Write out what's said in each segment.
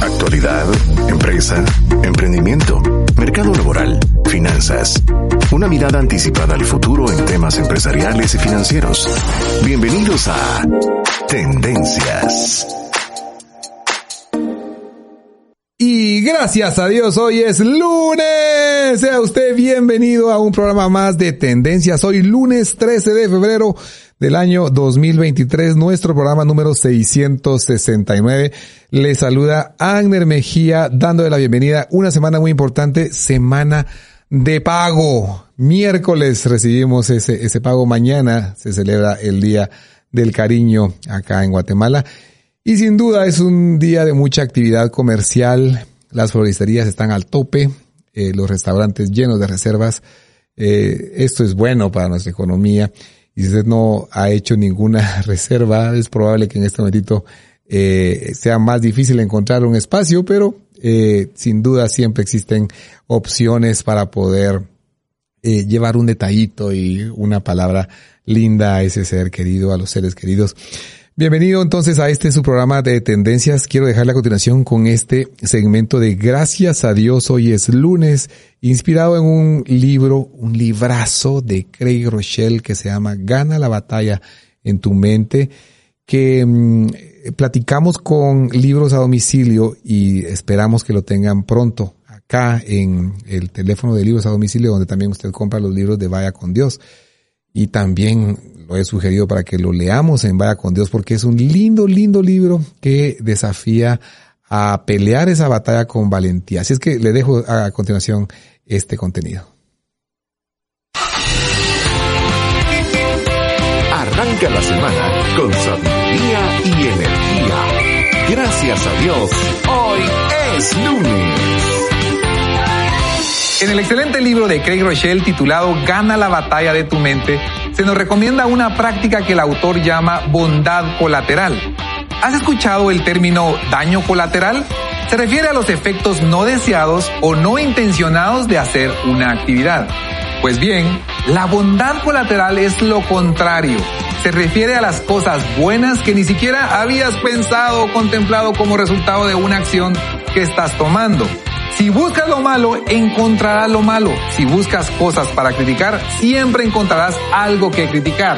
Actualidad, empresa, emprendimiento, mercado laboral, finanzas. Una mirada anticipada al futuro en temas empresariales y financieros. Bienvenidos a Tendencias. Y gracias a Dios, hoy es lunes. Sea usted bienvenido a un programa más de Tendencias. Hoy lunes 13 de febrero del año 2023, nuestro programa número 669. Le saluda Agner Mejía dándole la bienvenida. Una semana muy importante, semana de pago. Miércoles recibimos ese, ese pago. Mañana se celebra el Día del Cariño acá en Guatemala. Y sin duda es un día de mucha actividad comercial. Las floristerías están al tope, eh, los restaurantes llenos de reservas. Eh, esto es bueno para nuestra economía y si usted no ha hecho ninguna reserva, es probable que en este momentito eh, sea más difícil encontrar un espacio, pero sin duda siempre existen opciones para poder llevar un detallito y una palabra linda a ese ser querido, a los seres queridos. Bienvenido entonces a este su programa de tendencias. Quiero dejarle a continuación con este segmento de Gracias a Dios. Hoy es lunes, inspirado en un libro, un librazo de Craig Rochelle que se llama Gana la batalla en tu mente, que mmm, platicamos con libros a domicilio y esperamos que lo tengan pronto acá en el teléfono de libros a domicilio donde también usted compra los libros de Vaya con Dios. Y también lo he sugerido para que lo leamos en Vaya con Dios porque es un lindo, lindo libro que desafía a pelear esa batalla con valentía. Así es que le dejo a continuación este contenido. Arranca la semana con sabiduría y energía. Gracias a Dios, hoy es lunes. En el excelente libro de Craig Rochelle titulado Gana la batalla de tu mente, se nos recomienda una práctica que el autor llama bondad colateral. ¿Has escuchado el término daño colateral? Se refiere a los efectos no deseados o no intencionados de hacer una actividad. Pues bien, la bondad colateral es lo contrario. Se refiere a las cosas buenas que ni siquiera habías pensado o contemplado como resultado de una acción que estás tomando. Si buscas lo malo, encontrarás lo malo. Si buscas cosas para criticar, siempre encontrarás algo que criticar.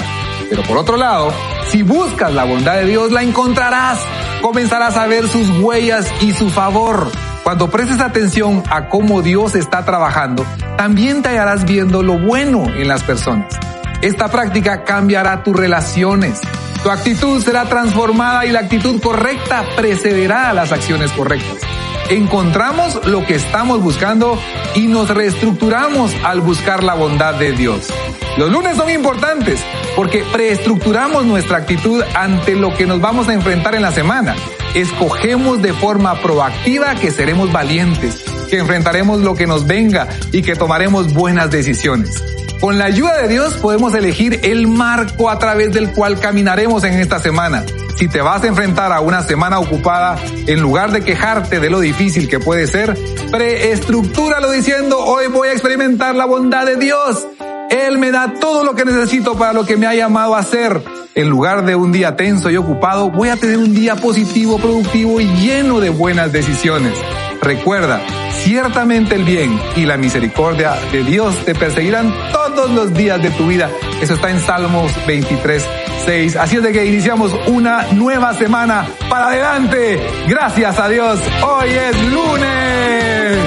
Pero por otro lado, si buscas la bondad de Dios, la encontrarás. Comenzarás a ver sus huellas y su favor. Cuando prestes atención a cómo Dios está trabajando, también te hallarás viendo lo bueno en las personas. Esta práctica cambiará tus relaciones. Tu actitud será transformada y la actitud correcta precederá a las acciones correctas encontramos lo que estamos buscando y nos reestructuramos al buscar la bondad de Dios. Los lunes son importantes porque preestructuramos nuestra actitud ante lo que nos vamos a enfrentar en la semana. Escogemos de forma proactiva que seremos valientes, que enfrentaremos lo que nos venga y que tomaremos buenas decisiones. Con la ayuda de Dios podemos elegir el marco a través del cual caminaremos en esta semana si te vas a enfrentar a una semana ocupada, en lugar de quejarte de lo difícil que puede ser, preestructúralo diciendo, hoy voy a experimentar la bondad de Dios. Él me da todo lo que necesito para lo que me ha llamado a hacer. En lugar de un día tenso y ocupado, voy a tener un día positivo, productivo y lleno de buenas decisiones. Recuerda, ciertamente el bien y la misericordia de Dios te perseguirán todos los días de tu vida. Eso está en Salmos 23, 6. Así es de que iniciamos una nueva semana para adelante. Gracias a Dios. Hoy es lunes.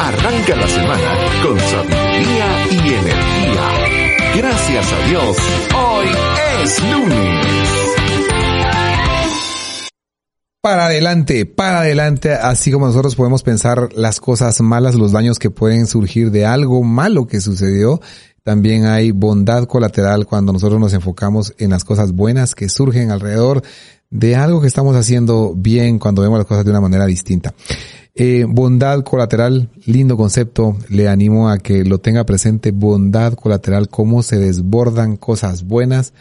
Arranca la semana con sabiduría y energía. Gracias a Dios. Hoy es lunes para adelante, para adelante, así como nosotros podemos pensar las cosas malas, los daños que pueden surgir de algo malo que sucedió, también hay bondad colateral cuando nosotros nos enfocamos en las cosas buenas que surgen alrededor de algo que estamos haciendo bien cuando vemos las cosas de una manera distinta. Eh, bondad colateral, lindo concepto, le animo a que lo tenga presente, bondad colateral, cómo se desbordan cosas buenas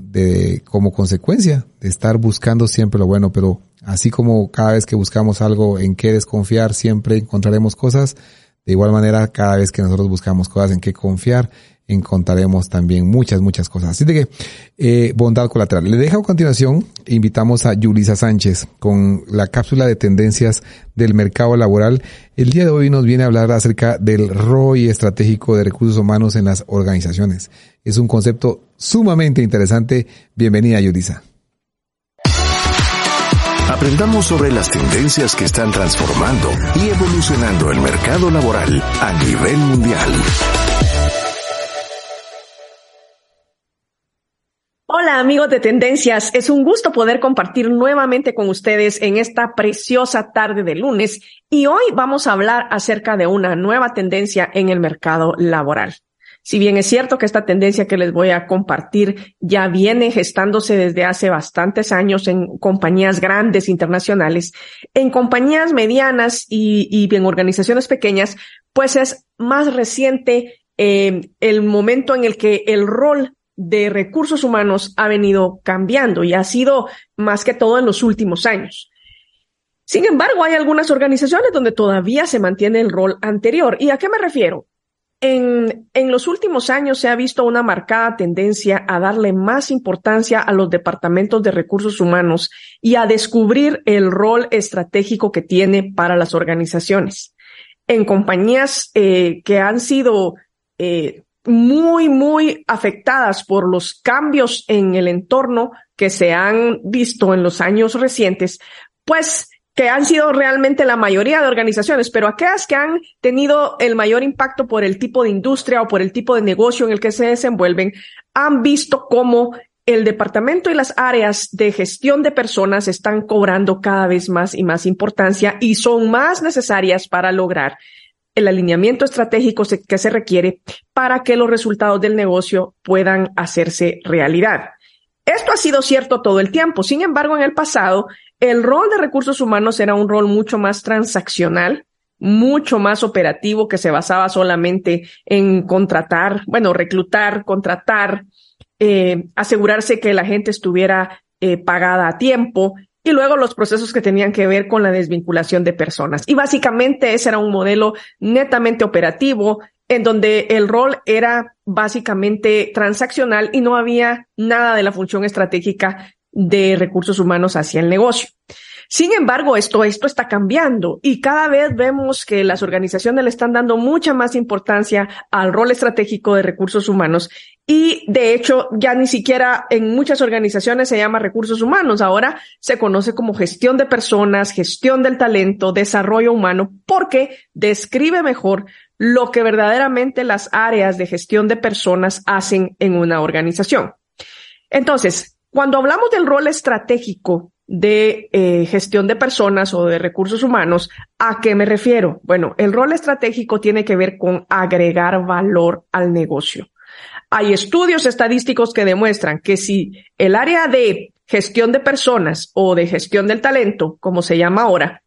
de, como consecuencia de estar buscando siempre lo bueno, pero así como cada vez que buscamos algo en qué desconfiar, siempre encontraremos cosas, de igual manera cada vez que nosotros buscamos cosas en qué confiar, encontraremos también muchas, muchas cosas. Así de que, eh, bondad colateral. Le dejo a continuación, invitamos a Yulisa Sánchez con la cápsula de tendencias del mercado laboral. El día de hoy nos viene a hablar acerca del ROI estratégico de recursos humanos en las organizaciones. Es un concepto sumamente interesante. Bienvenida, Yulisa. Aprendamos sobre las tendencias que están transformando y evolucionando el mercado laboral a nivel mundial. Amigos de Tendencias, es un gusto poder compartir nuevamente con ustedes en esta preciosa tarde de lunes y hoy vamos a hablar acerca de una nueva tendencia en el mercado laboral. Si bien es cierto que esta tendencia que les voy a compartir ya viene gestándose desde hace bastantes años en compañías grandes internacionales, en compañías medianas y, en organizaciones pequeñas, pues es más reciente eh, el momento en el que el rol de recursos humanos ha venido cambiando y ha sido más que todo en los últimos años. Sin embargo, hay algunas organizaciones donde todavía se mantiene el rol anterior. ¿Y a qué me refiero? En, en, los últimos años se ha visto una marcada tendencia a darle más importancia a los departamentos de recursos humanos y a descubrir el rol estratégico que tiene para las organizaciones. En compañías eh, que han sido eh, muy, muy afectadas por los cambios en el entorno que se han visto en los años recientes, pues que han sido realmente la mayoría de organizaciones, pero aquellas que han tenido el mayor impacto por el tipo de industria o por el tipo de negocio en el que se desenvuelven, han visto cómo el departamento y las áreas de gestión de personas están cobrando cada vez más y más importancia y son más necesarias para lograr el alineamiento estratégico que se requiere para que los resultados del negocio puedan hacerse realidad. Esto ha sido cierto todo el tiempo. Sin embargo, en el pasado, el rol de recursos humanos era un rol mucho más transaccional, mucho más operativo que se basaba solamente en contratar, bueno, reclutar, contratar, eh, asegurarse que la gente estuviera eh, pagada a tiempo y luego los procesos que tenían que ver con la desvinculación de personas. Y básicamente ese era un modelo netamente operativo en donde el rol era básicamente transaccional y no había nada de la función estratégica de recursos humanos hacia el negocio. Sin embargo, esto, esto está cambiando y cada vez vemos que las organizaciones le están dando mucha más importancia al rol estratégico de recursos humanos y de hecho ya ni siquiera en muchas organizaciones se llama recursos humanos, ahora se conoce como gestión de personas, gestión del talento, desarrollo humano, porque describe mejor lo que verdaderamente las áreas de gestión de personas hacen en una organización. Entonces, cuando hablamos del rol estratégico de eh, gestión de personas o de recursos humanos, ¿a qué me refiero? Bueno, el rol estratégico tiene que ver con agregar valor al negocio. Hay estudios estadísticos que demuestran que si el área de gestión de personas o de gestión del talento, como se llama ahora,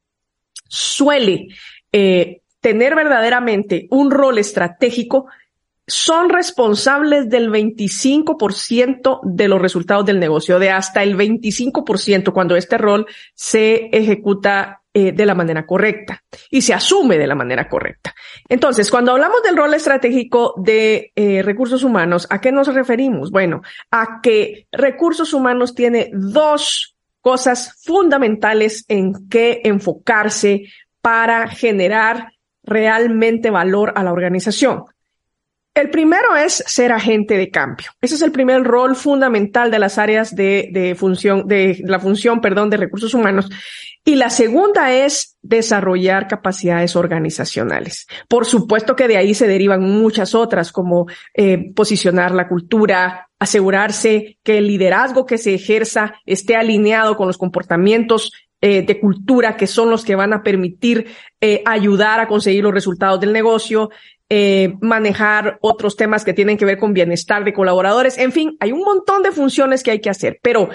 suele eh, tener verdaderamente un rol estratégico, son responsables del 25% de los resultados del negocio, de hasta el 25% cuando este rol se ejecuta eh, de la manera correcta y se asume de la manera correcta. Entonces, cuando hablamos del rol estratégico de eh, recursos humanos, ¿a qué nos referimos? Bueno, a que recursos humanos tiene dos cosas fundamentales en que enfocarse para generar realmente valor a la organización. El primero es ser agente de cambio. Ese es el primer rol fundamental de las áreas de, de función, de la función, perdón, de recursos humanos. Y la segunda es desarrollar capacidades organizacionales. Por supuesto que de ahí se derivan muchas otras, como eh, posicionar la cultura, asegurarse que el liderazgo que se ejerza esté alineado con los comportamientos eh, de cultura que son los que van a permitir eh, ayudar a conseguir los resultados del negocio, eh, manejar otros temas que tienen que ver con bienestar de colaboradores. En fin, hay un montón de funciones que hay que hacer, pero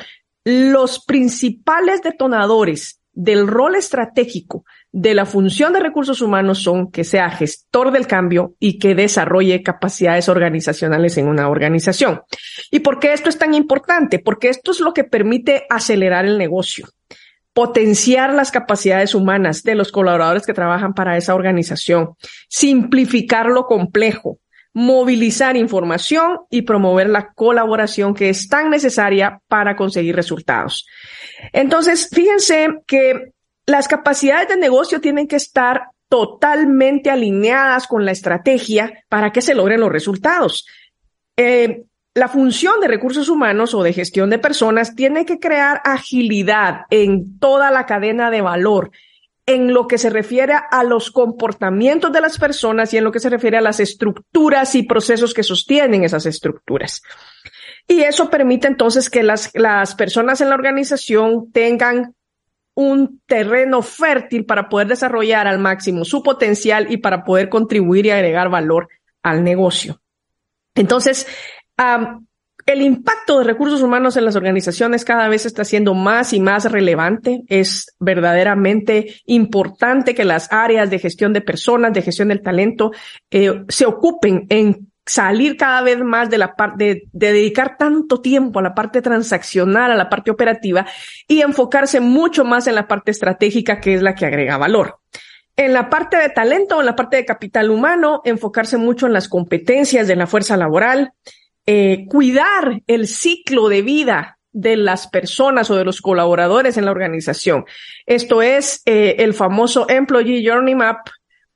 los principales detonadores del rol estratégico de la función de recursos humanos son que sea gestor del cambio y que desarrolle capacidades organizacionales en una organización. ¿Y por qué esto es tan importante? Porque esto es lo que permite acelerar el negocio, potenciar las capacidades humanas de los colaboradores que trabajan para esa organización, simplificar lo complejo, movilizar información y promover la colaboración que es tan necesaria para conseguir resultados. Entonces, fíjense que las capacidades de negocio tienen que estar totalmente alineadas con la estrategia para que se logren los resultados. Eh, la función de recursos humanos o de gestión de personas tiene que crear agilidad en toda la cadena de valor en lo que se refiere a los comportamientos de las personas y en lo que se refiere a las estructuras y procesos que sostienen esas estructuras. Y eso permite entonces que las, las personas en la organización tengan un terreno fértil para poder desarrollar al máximo su potencial y para poder contribuir y agregar valor al negocio. Entonces, el impacto de recursos humanos en las organizaciones cada vez está siendo más y más relevante. Es verdaderamente importante que las áreas de gestión de personas, de gestión del talento, eh, se ocupen en salir cada vez más de la parte, de, de, dedicar tanto tiempo a la parte transaccional, a la parte operativa y enfocarse mucho más en la parte estratégica que es la que agrega valor. En la parte de talento, en la parte de capital humano, enfocarse mucho en las competencias de la fuerza laboral, eh, cuidar el ciclo de vida de las personas o de los colaboradores en la organización. Esto es eh, el famoso Employee Journey Map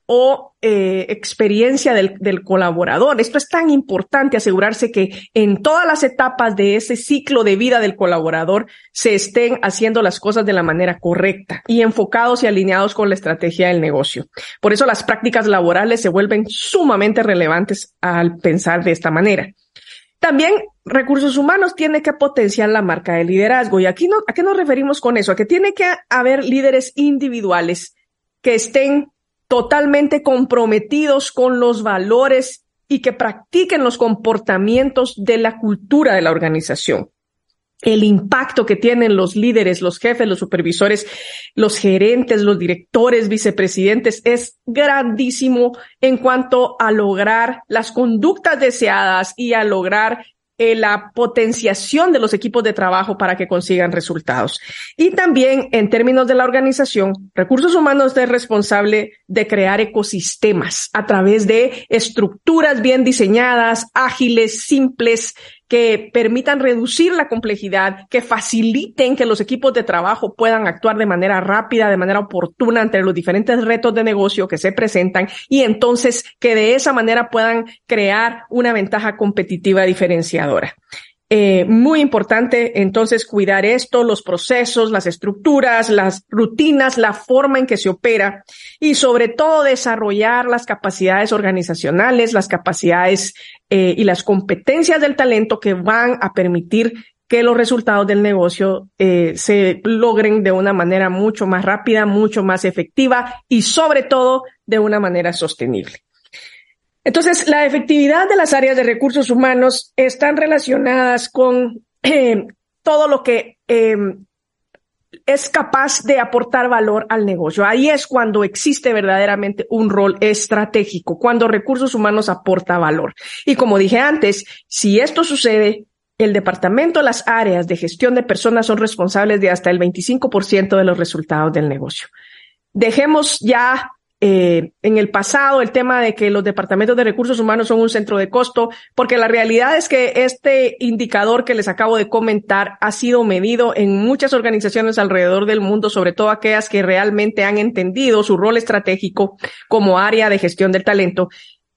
o eh, experiencia del, del, colaborador. Esto es tan importante asegurarse que en todas las etapas de ese ciclo de vida del colaborador se estén haciendo las cosas de la manera correcta y enfocados y alineados con la estrategia del negocio. Por eso las prácticas laborales se vuelven sumamente relevantes al pensar de esta manera. También recursos humanos tiene que potenciar la marca de liderazgo. Y aquí no, ¿a qué nos referimos con eso? A que tiene que haber líderes individuales que estén totalmente comprometidos con los valores y que practiquen los comportamientos de la cultura de la organización. El impacto que tienen los líderes, los jefes, los supervisores, los gerentes, los directores, vicepresidentes es grandísimo en cuanto a lograr las conductas deseadas y a lograr eh, la potenciación de los equipos de trabajo para que consigan resultados. Y también en términos de la organización, recursos humanos es responsable de crear ecosistemas a través de estructuras bien diseñadas, ágiles, simples, que permitan reducir la complejidad, que faciliten que los equipos de trabajo puedan actuar de manera rápida, de manera oportuna ante los diferentes retos de negocio que se presentan y entonces que de esa manera puedan crear una ventaja competitiva diferenciadora. Eh, muy importante entonces cuidar esto, los procesos, las estructuras, las rutinas, la forma en que se opera y sobre todo desarrollar las capacidades organizacionales, las capacidades eh, y las competencias del talento que van a permitir que los resultados del negocio eh, se logren de una manera mucho más rápida, mucho más efectiva y sobre todo de una manera sostenible. Entonces, la efectividad de las áreas de recursos humanos están relacionadas con eh, todo lo que eh, es capaz de aportar valor al negocio. Ahí es cuando existe verdaderamente un rol estratégico, cuando recursos humanos aporta valor. Y como dije antes, si esto sucede, el departamento, las áreas de gestión de personas son responsables de hasta el 25% de los resultados del negocio. Dejemos ya eh, en el pasado el tema de que los departamentos de recursos humanos son un centro de costo, porque la realidad es que este indicador que les acabo de comentar ha sido medido en muchas organizaciones alrededor del mundo, sobre todo aquellas que realmente han entendido su rol estratégico como área de gestión del talento.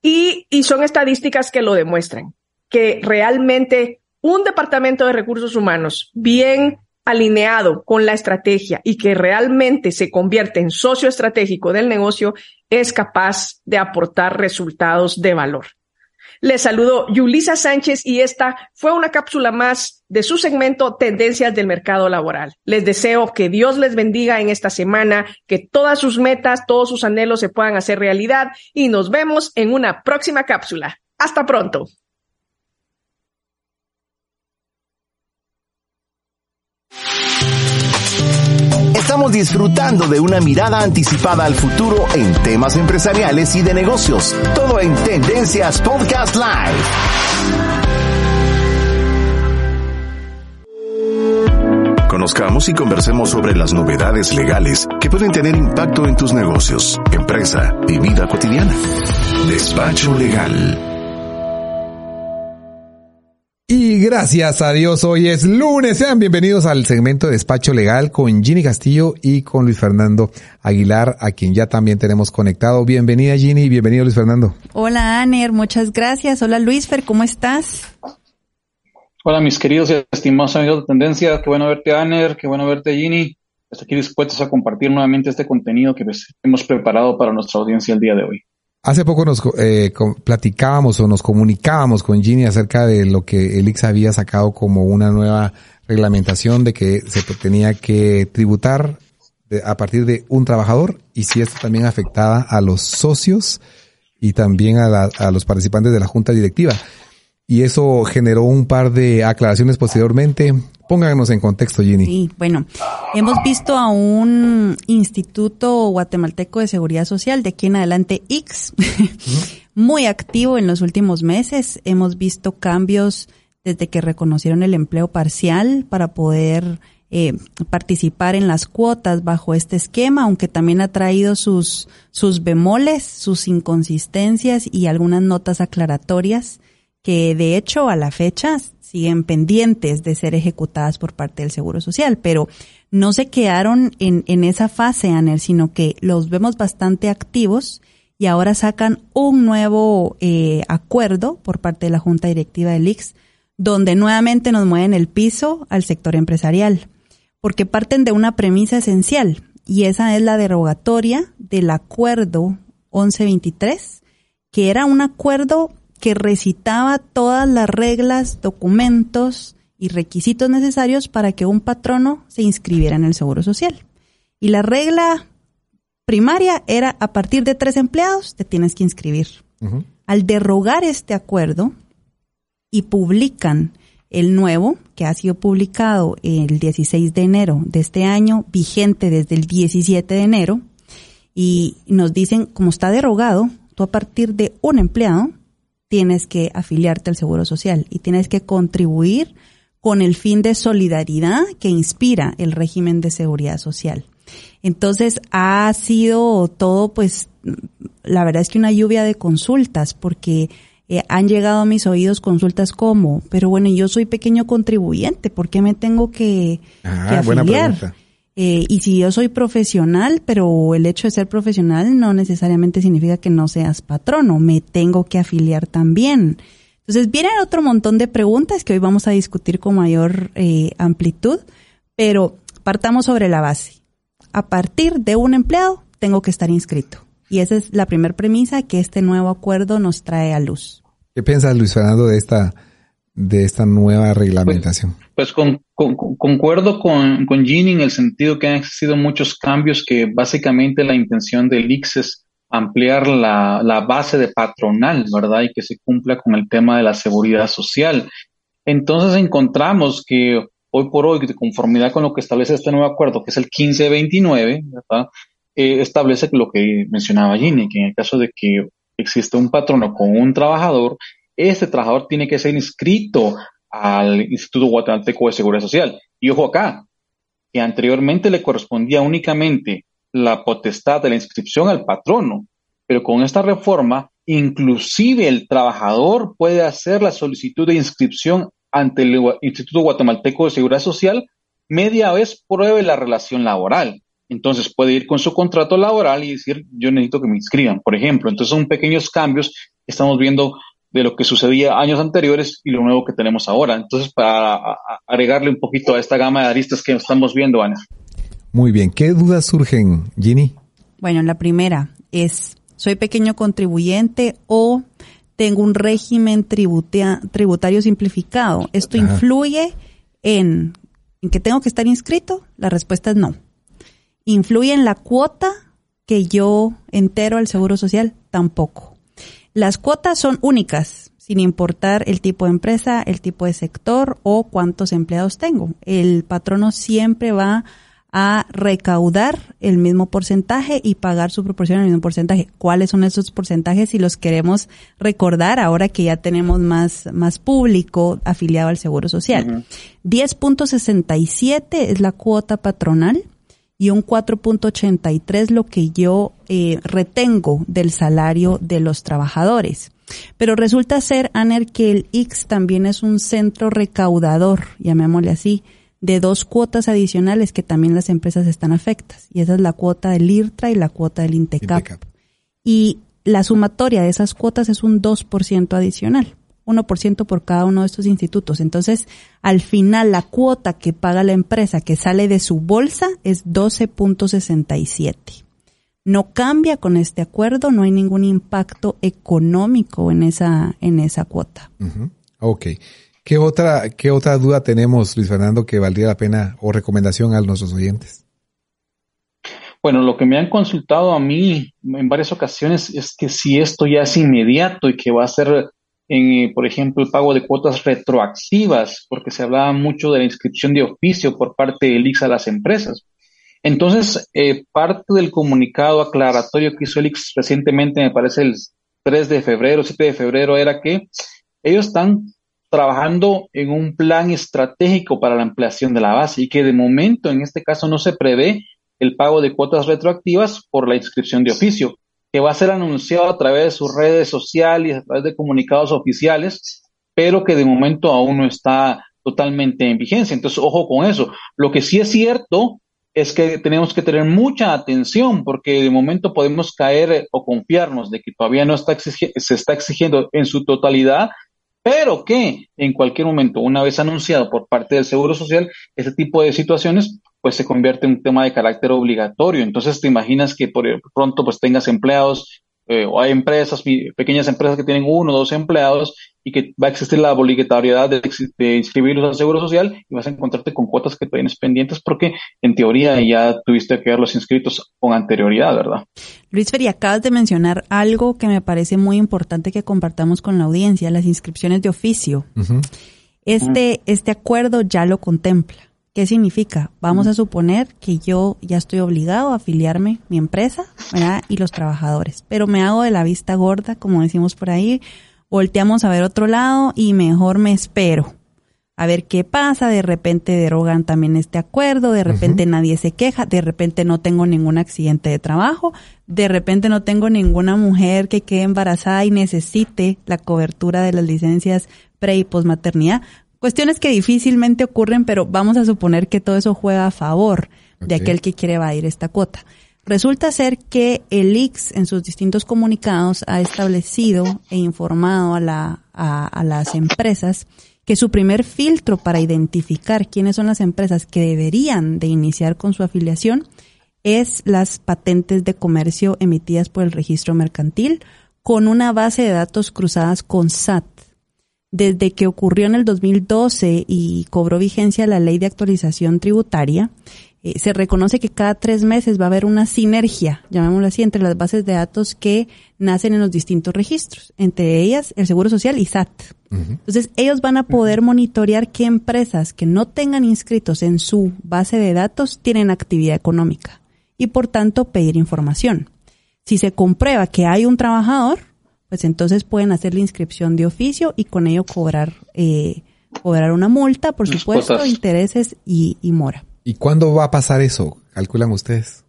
Y, y son estadísticas que lo demuestran, que realmente un departamento de recursos humanos bien alineado con la estrategia y que realmente se convierte en socio estratégico del negocio, es capaz de aportar resultados de valor. Les saludo Yulisa Sánchez y esta fue una cápsula más de su segmento Tendencias del Mercado Laboral. Les deseo que Dios les bendiga en esta semana, que todas sus metas, todos sus anhelos se puedan hacer realidad y nos vemos en una próxima cápsula. Hasta pronto. Estamos disfrutando de una mirada anticipada al futuro en temas empresariales y de negocios. Todo en Tendencias Podcast Live. Conozcamos y conversemos sobre las novedades legales que pueden tener impacto en tus negocios, empresa y vida cotidiana. Despacho Legal. Y gracias a Dios, hoy es lunes. Sean bienvenidos al segmento de Despacho Legal con Ginny Castillo y con Luis Fernando Aguilar, a quien ya también tenemos conectado. Bienvenida Ginny, bienvenido Luis Fernando. Hola Aner, muchas gracias. Hola Luis Fer, ¿cómo estás? Hola mis queridos y estimados amigos de Tendencia, qué bueno verte Aner, qué bueno verte Ginny. Estoy aquí dispuestos a compartir nuevamente este contenido que pues, hemos preparado para nuestra audiencia el día de hoy. Hace poco nos eh, platicábamos o nos comunicábamos con Ginny acerca de lo que el IX había sacado como una nueva reglamentación de que se tenía que tributar a partir de un trabajador y si esto también afectaba a los socios y también a, a los participantes de la junta directiva. Y eso generó un par de aclaraciones posteriormente. Pónganos en contexto, Ginny. Sí, bueno, hemos visto a un Instituto Guatemalteco de Seguridad Social, de aquí en adelante X, muy activo en los últimos meses. Hemos visto cambios desde que reconocieron el empleo parcial para poder eh, participar en las cuotas bajo este esquema, aunque también ha traído sus, sus bemoles, sus inconsistencias y algunas notas aclaratorias que de hecho a la fecha siguen pendientes de ser ejecutadas por parte del Seguro Social, pero no se quedaron en, en esa fase, Anel, sino que los vemos bastante activos y ahora sacan un nuevo eh, acuerdo por parte de la Junta Directiva del IX, donde nuevamente nos mueven el piso al sector empresarial, porque parten de una premisa esencial, y esa es la derogatoria del acuerdo 1123, que era un acuerdo que recitaba todas las reglas, documentos y requisitos necesarios para que un patrono se inscribiera en el Seguro Social. Y la regla primaria era a partir de tres empleados te tienes que inscribir. Al derrogar este acuerdo y publican el nuevo, que ha sido publicado el 16 de enero de este año, vigente desde el 17 de enero, y nos dicen, como está derogado, tú a partir de un empleado tienes que afiliarte al Seguro Social y tienes que contribuir con el fin de solidaridad que inspira el régimen de seguridad social. Entonces ha sido todo, pues, la verdad es que una lluvia de consultas, porque eh, han llegado a mis oídos consultas como, pero bueno, yo soy pequeño contribuyente, ¿por qué me tengo que, ah, afiliar? Eh, y si yo soy profesional, pero el hecho de ser profesional no necesariamente significa que no seas patrono, me tengo que afiliar también. Entonces vienen otro montón de preguntas que hoy vamos a discutir con mayor eh, amplitud, pero partamos sobre la base. A partir de un empleado, tengo que estar inscrito. Y esa es la primera premisa que este nuevo acuerdo nos trae a luz. ¿Qué piensas, Luis Fernando, de esta de esta nueva reglamentación? Pues, pues concuerdo con, con Ginny en el sentido que han existido muchos cambios que básicamente la intención del IX es ampliar la, la base de patronal, ¿verdad? Y que se cumpla con el tema de la seguridad social. Entonces encontramos que hoy por hoy, de conformidad con lo que establece este nuevo acuerdo, que es el 1529, ¿verdad? Eh, establece lo que mencionaba Ginny, que en el caso de que existe un patrono con un trabajador, este trabajador tiene que ser inscrito al Instituto Guatemalteco de Seguridad Social. Y ojo acá, que anteriormente le correspondía únicamente la potestad de la inscripción al patrono, pero con esta reforma, inclusive el trabajador puede hacer la solicitud de inscripción ante el Instituto Guatemalteco de Seguridad Social media vez pruebe la relación laboral. Entonces puede ir con su contrato laboral y decir, yo necesito que me inscriban, por ejemplo. Entonces son pequeños cambios que estamos viendo de lo que sucedía años anteriores y lo nuevo que tenemos ahora. Entonces, para agregarle un poquito a esta gama de aristas que estamos viendo, Ana. Muy bien, ¿qué dudas surgen, Ginny? Bueno, la primera es, ¿soy pequeño contribuyente o tengo un régimen tributario simplificado. ¿Esto influye en, en que tengo que estar inscrito? La respuesta es no. ¿Influye en la cuota que yo entero al Seguro Social? Tampoco. Las cuotas son únicas, sin importar el tipo de empresa, el tipo de sector o cuántos empleados tengo. El patrono siempre va a recaudar el mismo porcentaje y pagar su proporción al mismo porcentaje. ¿Cuáles son esos porcentajes si los queremos recordar ahora que ya tenemos más, más público afiliado al Seguro Social? 10.67 es la cuota patronal y un 4.83 lo que yo eh, retengo del salario de los trabajadores. Pero resulta ser, Aner, que el X también es un centro recaudador, llamémosle así, de dos cuotas adicionales que también las empresas están afectas. Y esa es la cuota del IRTRA y la cuota del INTECAP. Y la sumatoria de esas cuotas es un 2% adicional. 1% por cada uno de estos institutos. Entonces, al final, la cuota que paga la empresa que sale de su bolsa es 12.67. No cambia con este acuerdo, no hay ningún impacto económico en esa, en esa cuota. Ok. ¿Qué otra, ¿Qué otra duda tenemos, Luis Fernando, que valdría la pena o recomendación a nuestros oyentes? Bueno, lo que me han consultado a mí en varias ocasiones es que si esto ya es inmediato y que va a ser, en, por ejemplo, el pago de cuotas retroactivas, porque se hablaba mucho de la inscripción de oficio por parte del IX a las empresas. Entonces, eh, parte del comunicado aclaratorio que hizo el IX recientemente, me parece el 3 de febrero, 7 de febrero, era que ellos están trabajando en un plan estratégico para la ampliación de la base y que de momento en este caso no se prevé el pago de cuotas retroactivas por la inscripción de oficio, que va a ser anunciado a través de sus redes sociales, a través de comunicados oficiales, pero que de momento aún no está totalmente en vigencia. Entonces, ojo con eso. Lo que sí es cierto es que tenemos que tener mucha atención porque de momento podemos caer o confiarnos de que todavía no está se está exigiendo en su totalidad pero que en cualquier momento, una vez anunciado por parte del Seguro Social, ese tipo de situaciones pues se convierte en un tema de carácter obligatorio. Entonces te imaginas que por pronto pues tengas empleados eh, o hay empresas, pequeñas empresas que tienen uno o dos empleados y que va a existir la obligatoriedad de, inscribirlos al Seguro Social y vas a encontrarte con cuotas que tienes pendientes porque en teoría ya tuviste que haberlos inscritos con anterioridad, ¿verdad? Luis Feri, acabas de mencionar algo que me parece muy importante que compartamos con la audiencia, las inscripciones de oficio. Este, este acuerdo ya lo contempla. ¿Qué significa? Vamos a suponer que yo ya estoy obligado a afiliarme mi empresa ¿verdad? y los trabajadores, pero me hago de la vista gorda, como decimos por ahí, volteamos a ver otro lado y mejor me espero. A ver qué pasa, de repente derogan también este acuerdo, de repente nadie se queja, de repente no tengo ningún accidente de trabajo, de repente no tengo ninguna mujer que quede embarazada y necesite la cobertura de las licencias pre y posmaternidad. Cuestiones que difícilmente ocurren, pero vamos a suponer que todo eso juega a favor de aquel que quiere evadir esta cuota. Resulta ser que el IX en sus distintos comunicados ha establecido e informado a, la, a, las empresas que su primer filtro para identificar quiénes son las empresas que deberían de iniciar con su afiliación es las patentes de comercio emitidas por el registro mercantil con una base de datos cruzadas con SAT desde que ocurrió en el 2012 y cobró vigencia la ley de actualización tributaria, eh, se reconoce que cada tres meses va a haber una sinergia, llamémoslo así, entre las bases de datos que nacen en los distintos registros, entre ellas el Seguro Social y SAT. Entonces, ellos van a poder monitorear qué empresas que no tengan inscritos en su base de datos tienen actividad económica y, por tanto, pedir información. Si se comprueba que hay un trabajador, pues entonces pueden hacer la inscripción de oficio y con ello cobrar, eh, cobrar una multa, por supuesto, intereses y, mora. ¿Y cuándo va a pasar eso? ¿Calculan ustedes?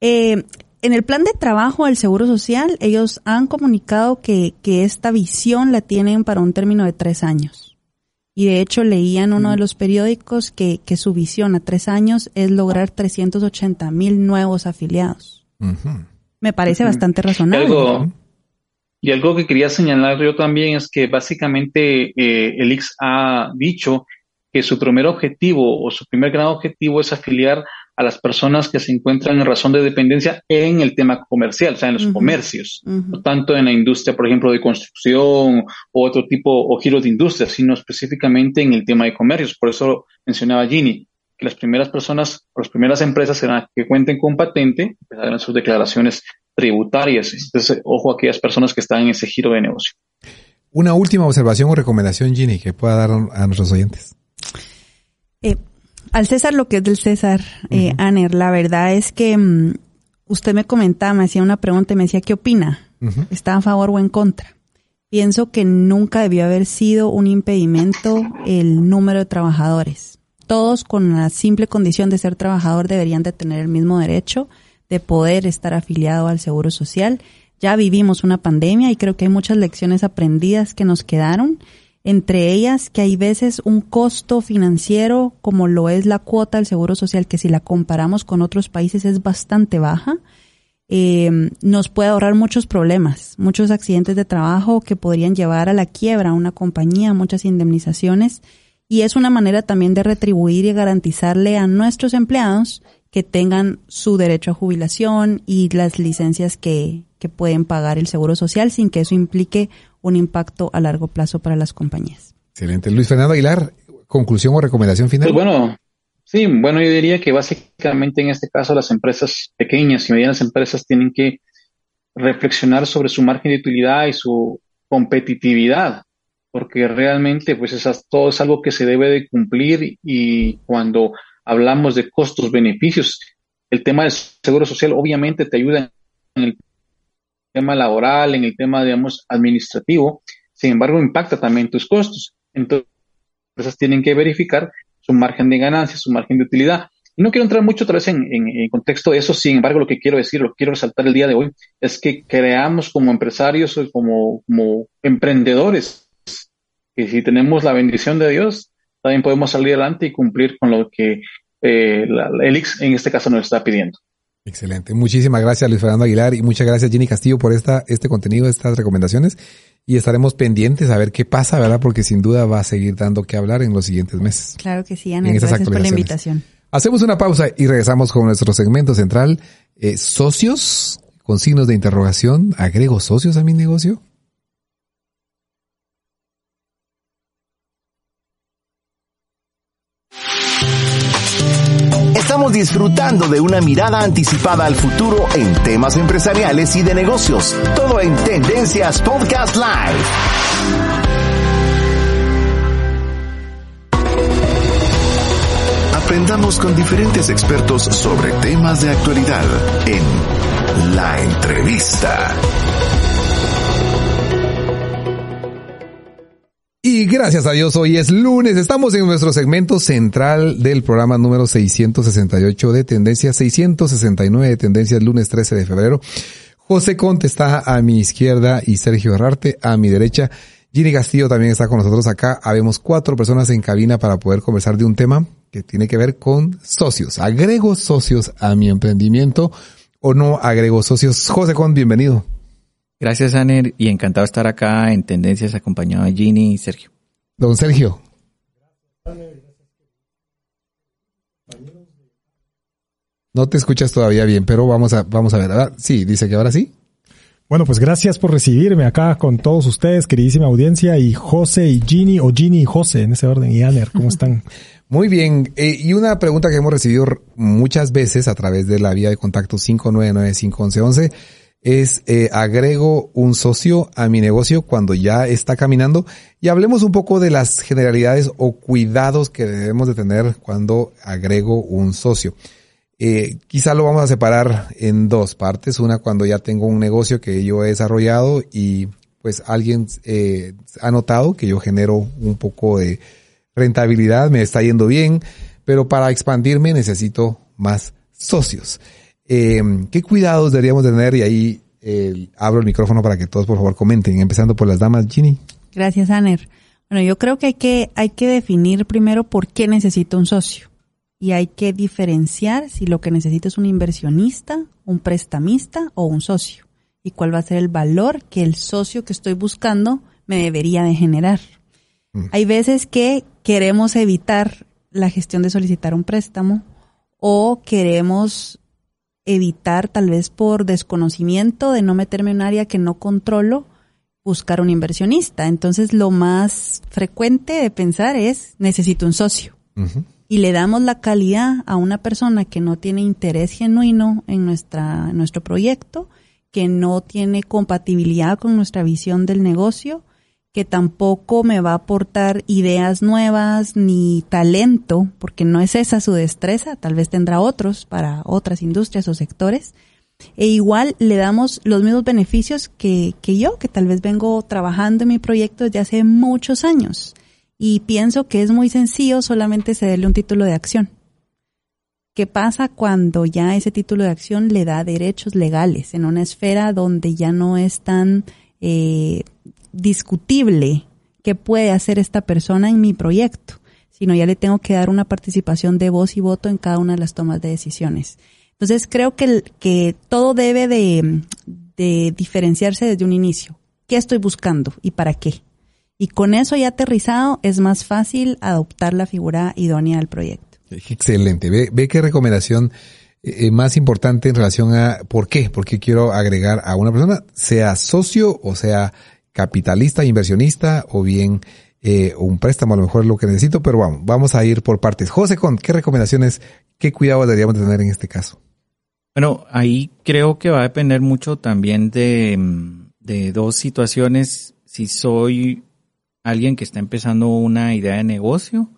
Eh, en el plan de trabajo del Seguro Social, ellos han comunicado que, que esta visión la tienen para un término de tres años. Y de hecho leía en uno de mm. los periódicos que, que su visión a tres años es lograr 380 mil nuevos afiliados. Me parece bastante razonable. Y algo que quería señalar yo también es que básicamente eh, el IX ha dicho que su primer objetivo o su primer gran objetivo es afiliar a las personas que se encuentran en razón de dependencia en el tema comercial, o sea, en los comercios, no tanto en la industria, por ejemplo, de construcción o otro tipo o giro de industria, sino específicamente en el tema de comercios. Por eso mencionaba Ginny, que las primeras personas las primeras empresas serán que cuenten con patente, harán sus declaraciones tributarias. Entonces, ojo a aquellas personas que están en ese giro de negocio. Una última observación o recomendación, Ginny, que pueda dar a nuestros oyentes. Eh, al César lo que es del César, eh, Aner, la verdad es que mm, usted me comentaba, me hacía una pregunta y me decía, ¿qué opina? ¿Está a favor o en contra? Pienso que nunca debió haber sido un impedimento el número de trabajadores. Todos con la simple condición de ser trabajador deberían de tener el mismo derecho de poder estar afiliado al Seguro Social. Ya vivimos una pandemia y creo que hay muchas lecciones aprendidas que nos quedaron. Entre ellas que hay veces un costo financiero como lo es la cuota del Seguro Social, que si la comparamos con otros países es bastante baja, eh, nos puede ahorrar muchos problemas, muchos accidentes de trabajo que podrían llevar a la quiebra a una compañía, muchas indemnizaciones, y es una manera también de retribuir y garantizarle a nuestros empleados que tengan su derecho a jubilación y las licencias que, que pueden pagar el Seguro Social sin que eso implique un impacto a largo plazo para las compañías. Excelente. Luis Fernando Aguilar, conclusión o recomendación final. Pues bueno, sí, bueno, yo diría que básicamente en este caso las empresas pequeñas y medianas empresas tienen que reflexionar sobre su margen de utilidad y su competitividad, porque realmente pues es, todo es algo que se debe de cumplir y cuando hablamos de costos-beneficios, el tema del seguro social obviamente te ayuda en el tema laboral, en el tema, digamos, administrativo, sin embargo, impacta también tus costos. Entonces, empresas tienen que verificar su margen de ganancia, su margen de utilidad. Y no quiero entrar mucho otra vez en, en, contexto de eso, sin embargo, lo que quiero decir, lo que quiero resaltar el día de hoy, es que creamos como empresarios como, como emprendedores, que si tenemos la bendición de Dios, también podemos salir adelante y cumplir con lo que eh, la, el IX en este caso nos está pidiendo. Excelente. Muchísimas gracias Luis Fernando Aguilar y muchas gracias Jenny Castillo por esta, este contenido, estas recomendaciones y estaremos pendientes a ver qué pasa, ¿verdad? Porque sin duda va a seguir dando que hablar en los siguientes meses. Claro que sí, Ana. Gracias por la invitación. Hacemos una pausa y regresamos con nuestro segmento central. Eh, socios con signos de interrogación. ¿Agrego socios a mi negocio? Estamos disfrutando de una mirada anticipada al futuro en temas empresariales y de negocios. Todo en Tendencias Podcast Live. Aprendamos con diferentes expertos sobre temas de actualidad en La Entrevista. Y gracias a Dios, hoy es lunes. Estamos en nuestro segmento central del programa número 668 de Tendencias, 669 de Tendencias, lunes 13 de febrero. José Conte está a mi izquierda y Sergio Herrarte a mi derecha. Ginny Castillo también está con nosotros acá. Habemos cuatro personas en cabina para poder conversar de un tema que tiene que ver con socios. ¿Agrego socios a mi emprendimiento o no agrego socios? José Conte, bienvenido. Gracias, Aner, y encantado de estar acá en Tendencias acompañado de Ginny y Sergio. Don Sergio. No te escuchas todavía bien, pero vamos a, vamos a ver. Ah, sí, dice que ahora sí. Bueno, pues gracias por recibirme acá con todos ustedes, queridísima audiencia, y José y Ginny, o Ginny y José, en ese orden, y Aner, ¿cómo están? Muy bien, eh, y una pregunta que hemos recibido muchas veces a través de la vía de contacto 599-511 es eh, agrego un socio a mi negocio cuando ya está caminando y hablemos un poco de las generalidades o cuidados que debemos de tener cuando agrego un socio. Eh, quizá lo vamos a separar en dos partes. Una cuando ya tengo un negocio que yo he desarrollado y pues alguien eh, ha notado que yo genero un poco de rentabilidad, me está yendo bien, pero para expandirme necesito más socios. Eh, ¿Qué cuidados deberíamos tener? Y ahí eh, abro el micrófono para que todos por favor comenten, empezando por las damas. Ginny. Gracias, Aner. Bueno, yo creo que hay que, hay que definir primero por qué necesito un socio. Y hay que diferenciar si lo que necesito es un inversionista, un prestamista o un socio. Y cuál va a ser el valor que el socio que estoy buscando me debería de generar. Mm. Hay veces que queremos evitar la gestión de solicitar un préstamo o queremos evitar tal vez por desconocimiento de no meterme en un área que no controlo, buscar un inversionista. Entonces lo más frecuente de pensar es necesito un socio. Y le damos la calidad a una persona que no tiene interés genuino en nuestra, en nuestro proyecto, que no tiene compatibilidad con nuestra visión del negocio, que tampoco me va a aportar ideas nuevas ni talento, porque no es esa su destreza, tal vez tendrá otros para otras industrias o sectores e igual le damos los mismos beneficios que, que yo, que tal vez vengo trabajando en mi proyecto desde hace muchos años. Y pienso que es muy sencillo solamente cederle un título de acción. ¿Qué pasa cuando ya ese título de acción le da derechos legales en una esfera donde ya no es tan eh, discutible qué puede hacer esta persona en mi proyecto, sino ya le tengo que dar una participación de voz y voto en cada una de las tomas de decisiones? Entonces creo que, que todo debe de, diferenciarse desde un inicio. ¿Qué estoy buscando y para qué? Y con eso ya aterrizado es más fácil adoptar la figura idónea del proyecto. Excelente. Ve, ve qué recomendación eh, más importante en relación a por qué. Porque quiero agregar a una persona, sea socio o sea capitalista, inversionista o bien eh, un préstamo, a lo mejor es lo que necesito, pero vamos, vamos a ir por partes. José, ¿con qué recomendaciones, qué cuidado deberíamos tener en este caso? Bueno, ahí creo que va a depender mucho también de, dos situaciones. Si soy alguien que está empezando una idea de negocio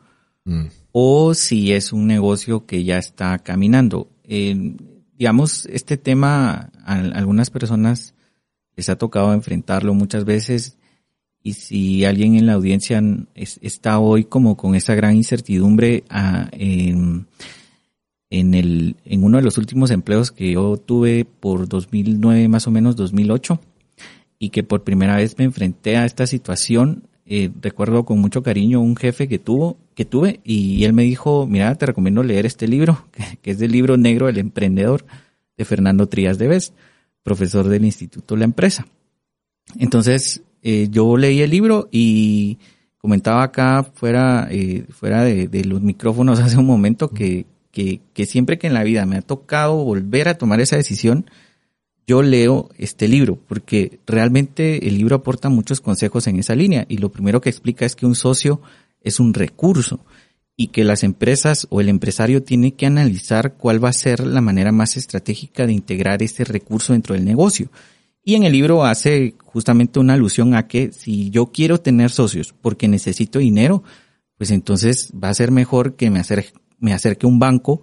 mm. o si es un negocio que ya está caminando. digamos, este tema a algunas personas les ha tocado enfrentarlo muchas veces y si alguien en la audiencia está hoy como con esa gran incertidumbre ah, en, el, en uno de los últimos empleos que yo tuve por 2009, más o menos 2008, y que por primera vez me enfrenté a esta situación. Eh, recuerdo con mucho cariño un jefe que tuvo, que tuve, y él me dijo, mira, te recomiendo leer este libro, que, es del libro negro del emprendedor de Fernando Trías de Best, profesor del Instituto La Empresa. Entonces, eh, yo leí el libro y comentaba acá fuera, eh, fuera de, los micrófonos hace un momento que, que, siempre que en la vida me ha tocado volver a tomar esa decisión, yo leo este libro, porque realmente el libro aporta muchos consejos en esa línea y lo primero que explica es que un socio es un recurso y que las empresas o el empresario tiene que analizar cuál va a ser la manera más estratégica de integrar este recurso dentro del negocio. Y en el libro hace justamente una alusión a que si yo quiero tener socios porque necesito dinero, pues entonces va a ser mejor que me acerque me acerque un banco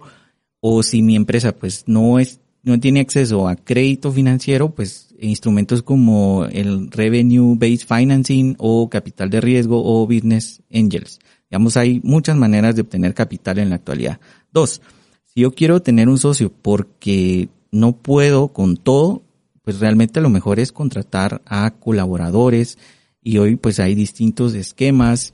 o si mi empresa pues no es no tiene acceso a crédito financiero, pues instrumentos como el Revenue Based Financing o capital de riesgo o Business Angels. Digamos, hay muchas maneras de obtener capital en la actualidad. Dos, si yo quiero tener un socio porque no puedo con todo, pues realmente lo mejor es contratar a colaboradores y hoy pues hay distintos esquemas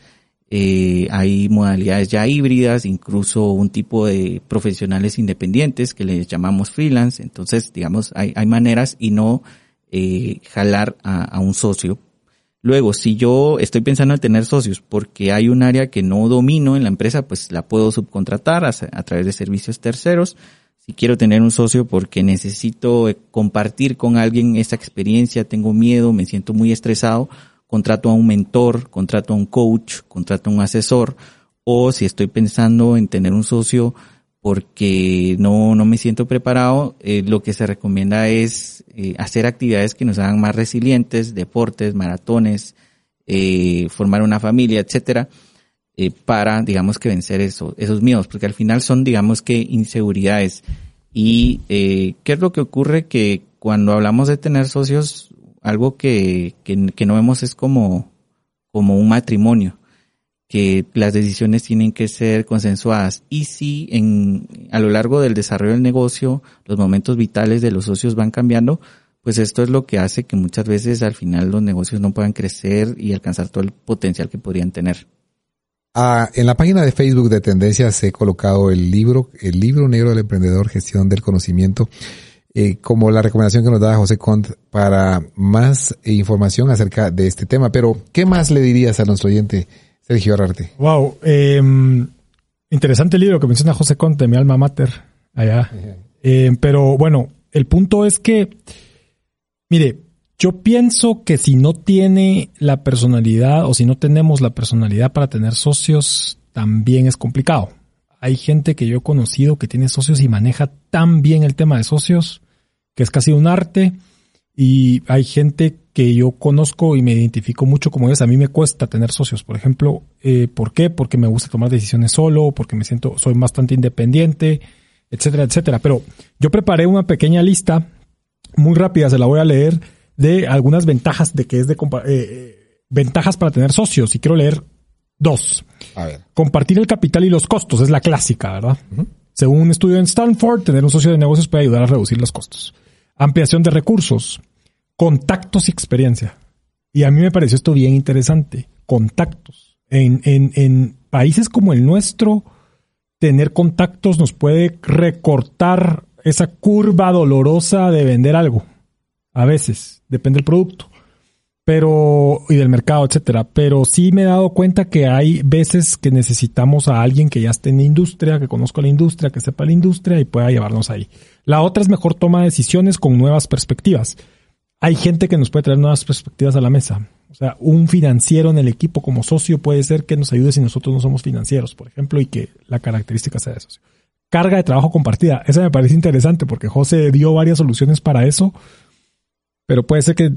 eh, hay modalidades ya híbridas, incluso un tipo de profesionales independientes que les llamamos freelance. Entonces, digamos, hay, hay maneras y no eh, jalar a, un socio. Luego, si yo estoy pensando en tener socios porque hay un área que no domino en la empresa, pues la puedo subcontratar a, a través de servicios terceros. Si quiero tener un socio porque necesito eh, compartir con alguien esa experiencia, tengo miedo, me siento muy estresado, contrato a un mentor, contrato a un coach, contrato a un asesor, o si estoy pensando en tener un socio porque no, no me siento preparado, eh, lo que se recomienda es eh, hacer actividades que nos hagan más resilientes, deportes, maratones, eh, formar una familia, etcétera, para, digamos que vencer eso, esos miedos, porque al final son, digamos que, inseguridades. Y qué es lo que ocurre que cuando hablamos de tener socios, algo que, que, no vemos es como, como un matrimonio, que las decisiones tienen que ser consensuadas. Y si en, a lo largo del desarrollo del negocio los momentos vitales de los socios van cambiando, pues esto es lo que hace que muchas veces al final los negocios no puedan crecer y alcanzar todo el potencial que podrían tener. Ah, en la página de Facebook de Tendencias he colocado el libro, el libro negro del emprendedor, gestión del conocimiento. Eh, como la recomendación que nos da José Cont para más información acerca de este tema. Pero, ¿qué más le dirías a nuestro oyente, Sergio Arrarte? Wow, eh, interesante libro que menciona José Cont de mi alma mater, allá. Eh, pero bueno, el punto es que, mire, yo pienso que si no tiene la personalidad o si no tenemos la personalidad para tener socios, también es complicado. Hay gente que yo he conocido que tiene socios y maneja tan bien el tema de socios que es casi un arte. Y hay gente que yo conozco y me identifico mucho como ellos. A mí me cuesta tener socios, por ejemplo. Eh, ¿Por qué? Porque me gusta tomar decisiones solo, porque me siento, soy bastante independiente, etcétera, etcétera. Pero yo preparé una pequeña lista, muy rápida, se la voy a leer, de algunas ventajas de que es de eh, eh, ventajas para tener socios. Y quiero leer dos. A ver. Compartir el capital y los costos es la clásica, ¿verdad? Según un estudio en Stanford, tener un socio de negocios puede ayudar a reducir los costos. Ampliación de recursos, contactos y experiencia. Y a mí me pareció esto bien interesante. Contactos. En, en, en países como el nuestro, tener contactos nos puede recortar esa curva dolorosa de vender algo. A veces, depende del producto pero y del mercado, etcétera. Pero sí me he dado cuenta que hay veces que necesitamos a alguien que ya esté en la industria, que conozca la industria, que sepa la industria y pueda llevarnos ahí. La otra es mejor toma decisiones con nuevas perspectivas. Hay gente que nos puede traer nuevas perspectivas a la mesa. O sea, un financiero en el equipo como socio puede ser que nos ayude si nosotros no somos financieros, por ejemplo, y que la característica sea de socio. Carga de trabajo compartida. Esa me parece interesante porque José dio varias soluciones para eso, pero puede ser que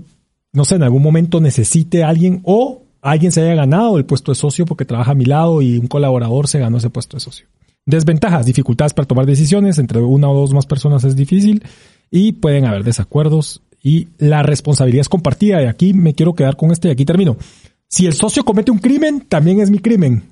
no sé, en algún momento necesite a alguien o alguien se haya ganado el puesto de socio porque trabaja a mi lado y un colaborador se ganó ese puesto de socio. Desventajas, dificultades para tomar decisiones, entre una o dos más personas es difícil y pueden haber desacuerdos y la responsabilidad es compartida y aquí me quiero quedar con este y aquí termino. Si el socio comete un crimen, también es mi crimen.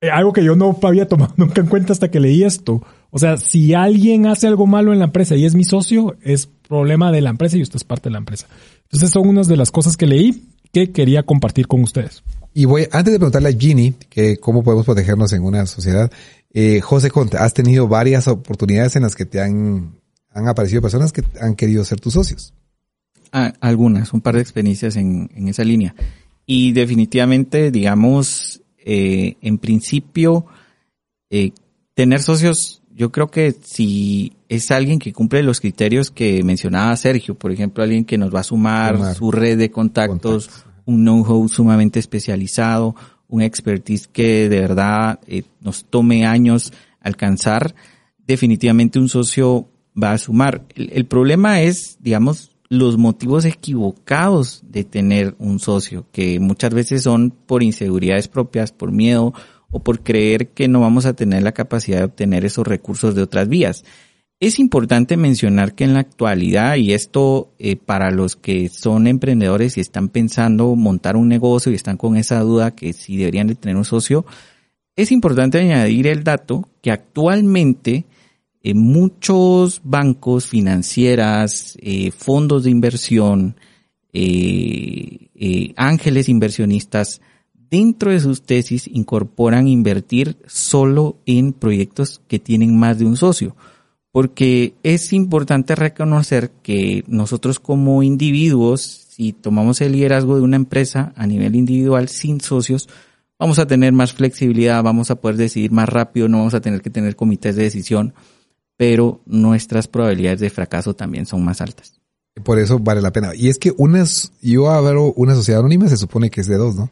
Eh, algo que yo no había tomado nunca en cuenta hasta que leí esto. O sea, si alguien hace algo malo en la empresa y es mi socio, es problema de la empresa y usted es parte de la empresa. Entonces son unas de las cosas que leí que quería compartir con ustedes. Y voy, antes de preguntarle a Ginny que cómo podemos protegernos en una sociedad, eh, José Conte, has tenido varias oportunidades en las que te han, han aparecido personas que han querido ser tus socios. Ah, algunas, un par de experiencias en, en esa línea. Y definitivamente, digamos, eh, en principio, eh, tener socios, yo creo que si es alguien que cumple los criterios que mencionaba Sergio, por ejemplo, alguien que nos va a sumar, su red de contactos, un know-how sumamente especializado, un expertise que de verdad eh, nos tome años alcanzar, definitivamente un socio va a sumar. El, problema es, digamos, los motivos equivocados de tener un socio, que muchas veces son por inseguridades propias, por miedo o por creer que no vamos a tener la capacidad de obtener esos recursos de otras vías. Es importante mencionar que en la actualidad, y esto eh, para los que son emprendedores y están pensando montar un negocio y están con esa duda que si deberían de tener un socio, es importante añadir el dato que actualmente eh, muchos bancos, financieras, eh, fondos de inversión, ángeles inversionistas, dentro de sus tesis incorporan invertir solo en proyectos que tienen más de un socio. Porque es importante reconocer que nosotros como individuos, si tomamos el liderazgo de una empresa a nivel individual sin socios, vamos a tener más flexibilidad, vamos a poder decidir más rápido, no vamos a tener que tener comités de decisión, pero nuestras probabilidades de fracaso también son más altas. Por eso vale la pena. Y es que unas, yo abro una sociedad anónima, se supone que es de dos, ¿no?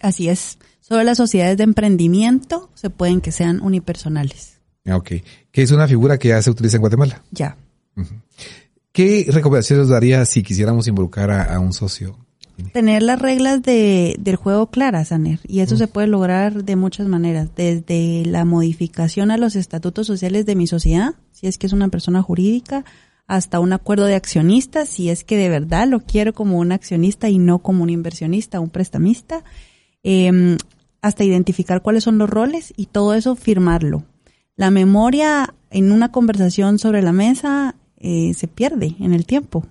Así es. Solo las sociedades de emprendimiento se pueden que sean unipersonales. Ah, ok. Que es una figura que ya se utiliza en Guatemala. Ya. ¿Qué recomendaciones daría si quisiéramos involucrar a, un socio? Tener las reglas de, del juego claras, Saner. Y eso se puede lograr de muchas maneras. Desde la modificación a los estatutos sociales de mi sociedad, si es que es una persona jurídica, hasta un acuerdo de accionistas, si es que de verdad lo quiero como un accionista y no como un inversionista, un prestamista. Em, hasta identificar cuáles son los roles y todo eso firmarlo la memoria en una conversación sobre la mesa eh, se pierde en el tiempo.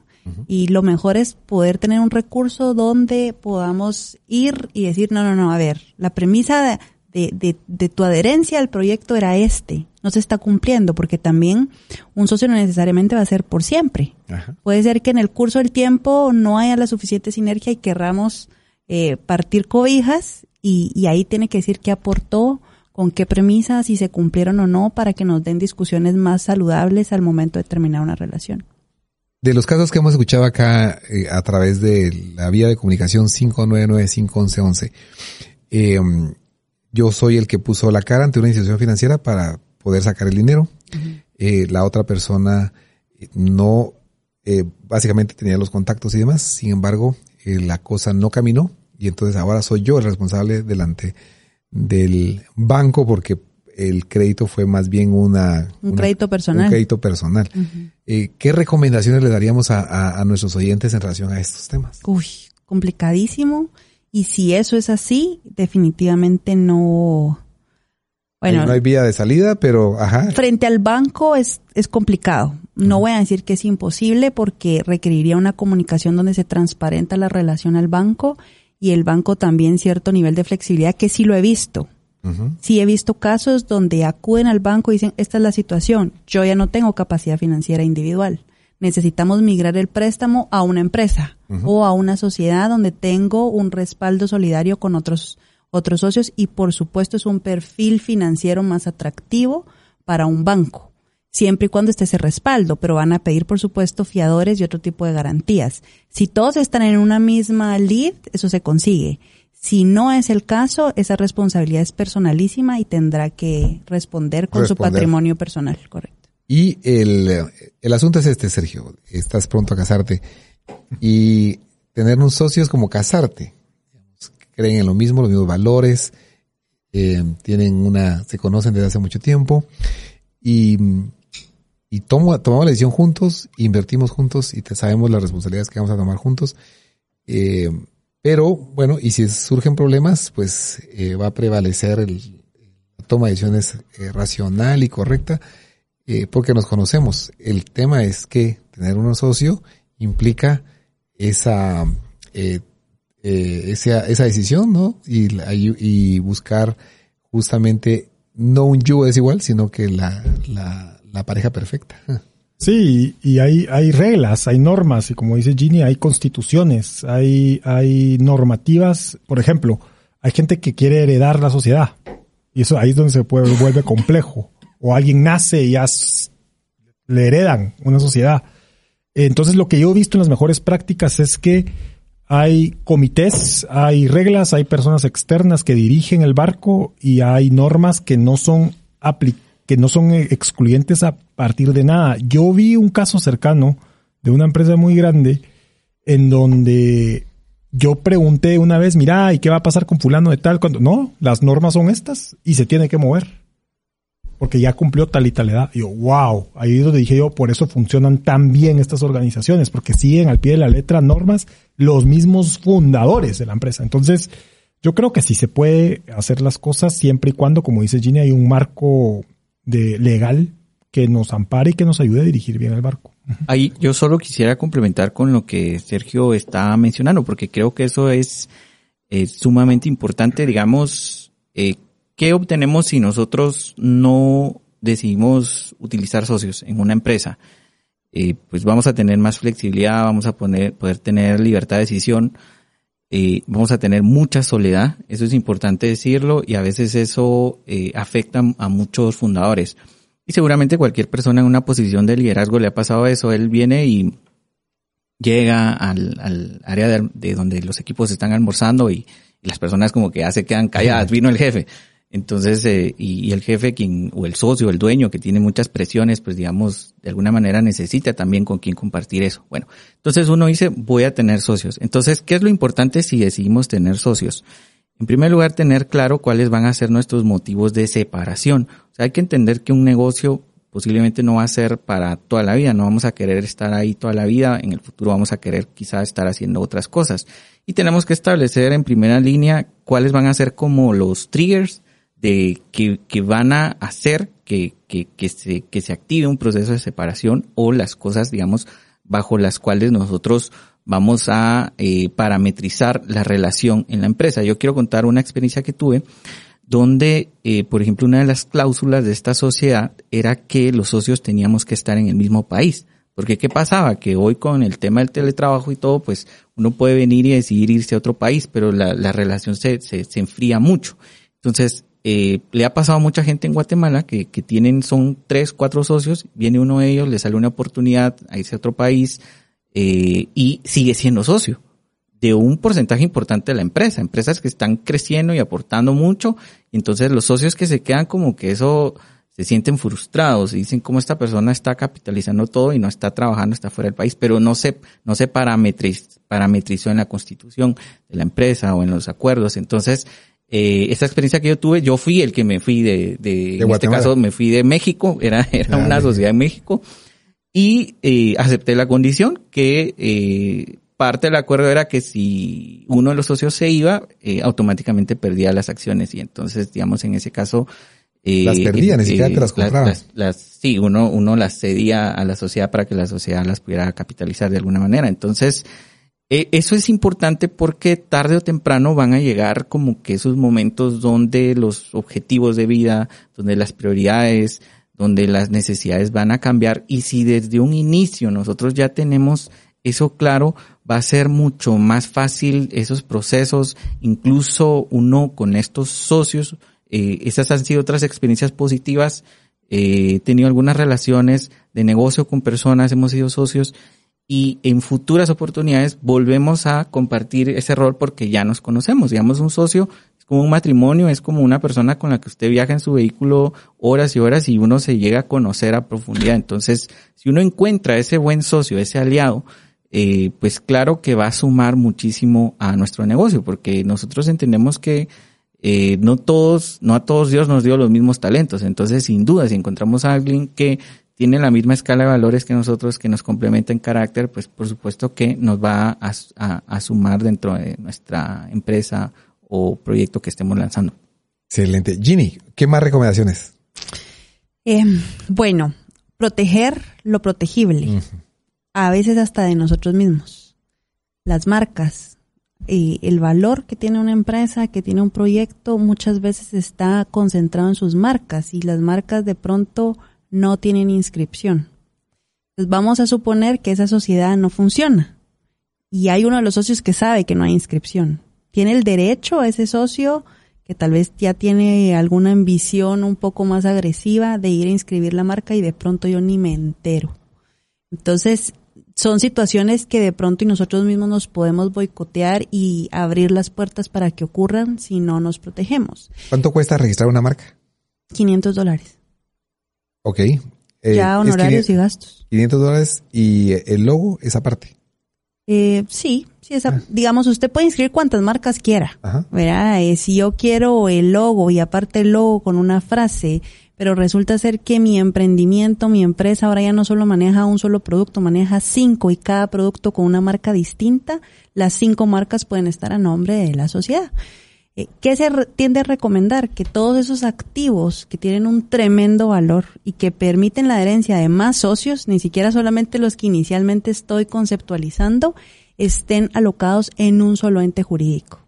Y lo mejor es poder tener un recurso donde podamos ir y decir, no, no, no, a ver, la premisa de, de, de, tu adherencia al proyecto era este, no se está cumpliendo, porque también un socio no necesariamente va a ser por siempre. Puede ser que en el curso del tiempo no haya la suficiente sinergia y querramos eh, partir cobijas y, y ahí tiene que decir que aportó con qué premisas, si se cumplieron o no, para que nos den discusiones más saludables al momento de terminar una relación. De los casos que hemos escuchado acá eh, a través de la vía de comunicación 599-511, eh, yo soy el que puso la cara ante una institución financiera para poder sacar el dinero. Eh, la otra persona no, eh, básicamente tenía los contactos y demás. Sin embargo, la cosa no caminó y entonces ahora soy yo el responsable delante del banco porque el crédito fue más bien una... Un una- crédito personal. Un crédito personal. Eh, ¿Qué recomendaciones le daríamos a, a- a nuestros oyentes en relación a estos temas? Uy, complicadísimo. Y si eso es así, definitivamente no. Bueno, no hay vía de salida, pero ajá. frente al banco es, es complicado. No voy a decir que es imposible porque requeriría una comunicación donde se transparenta la relación al banco y el banco también cierto nivel de flexibilidad que sí lo he visto. Ujú. Sí he visto casos donde acuden al banco y dicen, esta es la situación, yo ya no tengo capacidad financiera individual. Necesitamos migrar el préstamo a una empresa o a una sociedad donde tengo un respaldo solidario con otros, otros socios y por supuesto es un perfil financiero más atractivo para un banco, siempre y cuando esté ese respaldo, pero van a pedir por supuesto fiadores y otro tipo de garantías. Si todos están en una misma lead, eso se consigue. Si no es el caso, esa responsabilidad es personalísima y tendrá que responder con su patrimonio personal, correcto. Y el, el asunto es este, Sergio. Estás pronto a casarte. Y tener un socio es como casarte. Creen en lo mismo, los mismos valores. eh, tienen una, se conocen desde hace mucho tiempo. Y, y tomo, tomamos la decisión juntos, invertimos juntos y te sabemos las responsabilidades que vamos a tomar juntos. Eh, pero bueno, y si surgen problemas, pues eh, va a prevalecer el, la toma de decisiones eh, racional y correcta eh, porque nos conocemos. El tema es que tener un socio implica esa, eh, eh, esa, esa decisión, ¿no? Y, y, buscar justamente no un yugo desigual, sino que la, la, la pareja perfecta. Sí, y hay, hay reglas, hay normas, y como dice Ginny, hay constituciones, hay, hay normativas. Por ejemplo, hay gente que quiere heredar la sociedad, y eso ahí es donde se puede, vuelve complejo. O alguien nace y ya le heredan una sociedad. Entonces, lo que yo he visto en las mejores prácticas es que hay comités, hay reglas, hay personas externas que dirigen el barco y hay normas que no son apli- que no son eh, excluyentes a partir de nada. Yo vi un caso cercano de una empresa muy grande en donde yo pregunté una vez, mira, ¿y qué va a pasar con fulano de tal? Cuando no, las normas son estas y se tiene que mover. Porque ya cumplió tal y tal edad. Yo, wow, ahí es donde dije yo, por eso funcionan tan bien estas organizaciones, porque siguen al pie de la letra normas los mismos fundadores de la empresa. Entonces, yo creo que sí se puede hacer las cosas siempre y cuando, como dice Ginny, hay un marco de legal que nos ampare y que nos ayude a dirigir bien el barco. Ahí yo solo quisiera complementar con lo que Sergio está mencionando, porque creo que eso es sumamente importante, digamos, eh, ¿qué obtenemos si nosotros no decidimos utilizar socios en una empresa? Eh, pues vamos a tener más flexibilidad, vamos a poner, poder tener libertad de decisión, eh, vamos a tener mucha soledad, eso es importante decirlo, y a veces eso eh, afecta a muchos fundadores. Y seguramente cualquier persona en una posición de liderazgo le ha pasado eso. Él viene y llega al, al área de, de donde los equipos están almorzando y, y las personas como que ya se quedan calladas. Vino el jefe. Entonces, eh, y, el jefe, quien, o el socio, el dueño, que tiene muchas presiones, pues digamos, de alguna manera necesita también con quien compartir eso. Bueno, entonces uno dice, voy a tener socios. Entonces, ¿qué es lo importante si decidimos tener socios? En primer lugar, tener claro cuáles van a ser nuestros motivos de separación. O sea, hay que entender que un negocio posiblemente no va a ser para toda la vida, no vamos a querer estar ahí toda la vida, en el futuro vamos a querer quizá estar haciendo otras cosas. Y tenemos que establecer en primera línea cuáles van a ser como los triggers de que, que van a hacer que, que, que, se, que se active un proceso de separación o las cosas, digamos, bajo las cuales nosotros vamos a eh, parametrizar la relación en la empresa. Yo quiero contar una experiencia que tuve donde, eh, por ejemplo, una de las cláusulas de esta sociedad era que los socios teníamos que estar en el mismo país. Porque ¿qué pasaba? Que hoy con el tema del teletrabajo y todo, pues uno puede venir y decidir irse a otro país, pero la, la relación se, se, se enfría mucho. Entonces, eh, le ha pasado a mucha gente en Guatemala que, tienen, son tres, cuatro socios, viene uno de ellos, le sale una oportunidad a irse a otro país eh, y sigue siendo socio de un porcentaje importante de la empresa, empresas que están creciendo y aportando mucho, entonces los socios que se quedan como que eso se sienten frustrados y dicen cómo esta persona está capitalizando todo y no está trabajando, está fuera del país, pero no se, no se parametriz, parametrizó en la constitución de la empresa o en los acuerdos. Entonces, eh, esta experiencia que yo tuve, yo fui el que me fui de, de, en este caso me fui de México, era, era una sociedad en México, y eh, acepté la condición que eh, parte del acuerdo era que si uno de los socios se iba, eh, automáticamente perdía las acciones y entonces, digamos, en ese caso... Eh, las perdía, ni siquiera te las compraba. Las, sí, uno, uno las cedía a la sociedad para que la sociedad las pudiera capitalizar de alguna manera. Entonces, eh, eso es importante porque tarde o temprano van a llegar como que esos momentos donde los objetivos de vida, donde las prioridades, donde las necesidades van a cambiar. Y si desde un inicio nosotros ya tenemos eso claro, va a ser mucho más fácil esos procesos, incluso uno con estos socios, eh, esas han sido otras experiencias positivas, eh, he tenido algunas relaciones de negocio con personas, hemos sido socios y en futuras oportunidades volvemos a compartir ese rol porque ya nos conocemos, digamos un socio es como un matrimonio, es como una persona con la que usted viaja en su vehículo horas y horas y uno se llega a conocer a profundidad. Entonces, si uno encuentra ese buen socio, ese aliado, eh, pues claro que va a sumar muchísimo a nuestro negocio, porque nosotros entendemos que eh, no todos, no a todos Dios nos dio los mismos talentos. Entonces, sin duda, si encontramos a alguien que tiene la misma escala de valores que nosotros, que nos complementa en carácter, pues por supuesto que nos va a, a sumar dentro de nuestra empresa o proyecto que estemos lanzando. Excelente. Ginny, ¿qué más recomendaciones? Eh, bueno, proteger lo protegible a veces hasta de nosotros mismos. Las marcas, eh, el valor que tiene una empresa, que tiene un proyecto, muchas veces está concentrado en sus marcas y las marcas de pronto no tienen inscripción. Entonces vamos a suponer que esa sociedad no funciona y hay uno de los socios que sabe que no hay inscripción. Tiene el derecho a ese socio que tal vez ya tiene alguna ambición un poco más agresiva de ir a inscribir la marca y de pronto yo ni me entero. Entonces, son situaciones que de pronto y nosotros mismos nos podemos boicotear y abrir las puertas para que ocurran si no nos protegemos. ¿Cuánto cuesta registrar una marca? 500 dólares. Ok. Eh, ya honorarios y gastos. 500 dólares y el logo es aparte. Eh, sí, sí esa, ah. digamos, usted puede inscribir cuantas marcas quiera. Ajá. Eh, si yo quiero el logo y aparte el logo con una frase, pero resulta ser que mi emprendimiento, mi empresa ahora ya no solo maneja un solo producto, maneja cinco y cada producto con una marca distinta, las cinco marcas pueden estar a nombre de la sociedad. Eh, ¿Qué se tiende a recomendar? Que todos esos activos que tienen un tremendo valor y que permiten la adherencia de más socios, ni siquiera solamente los que inicialmente estoy conceptualizando, estén alocados en un solo ente jurídico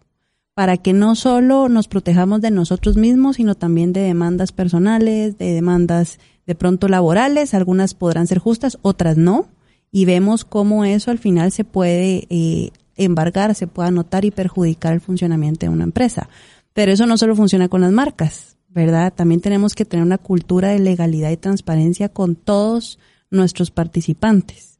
para que no solo nos protejamos de nosotros mismos, sino también de demandas personales, de demandas de pronto laborales, algunas podrán ser justas, otras no, y vemos cómo eso al final se puede eh, embargar, se puede anotar y perjudicar el funcionamiento de una empresa. Pero eso no solo funciona con las marcas, ¿verdad? También tenemos que tener una cultura de legalidad y transparencia con todos nuestros participantes.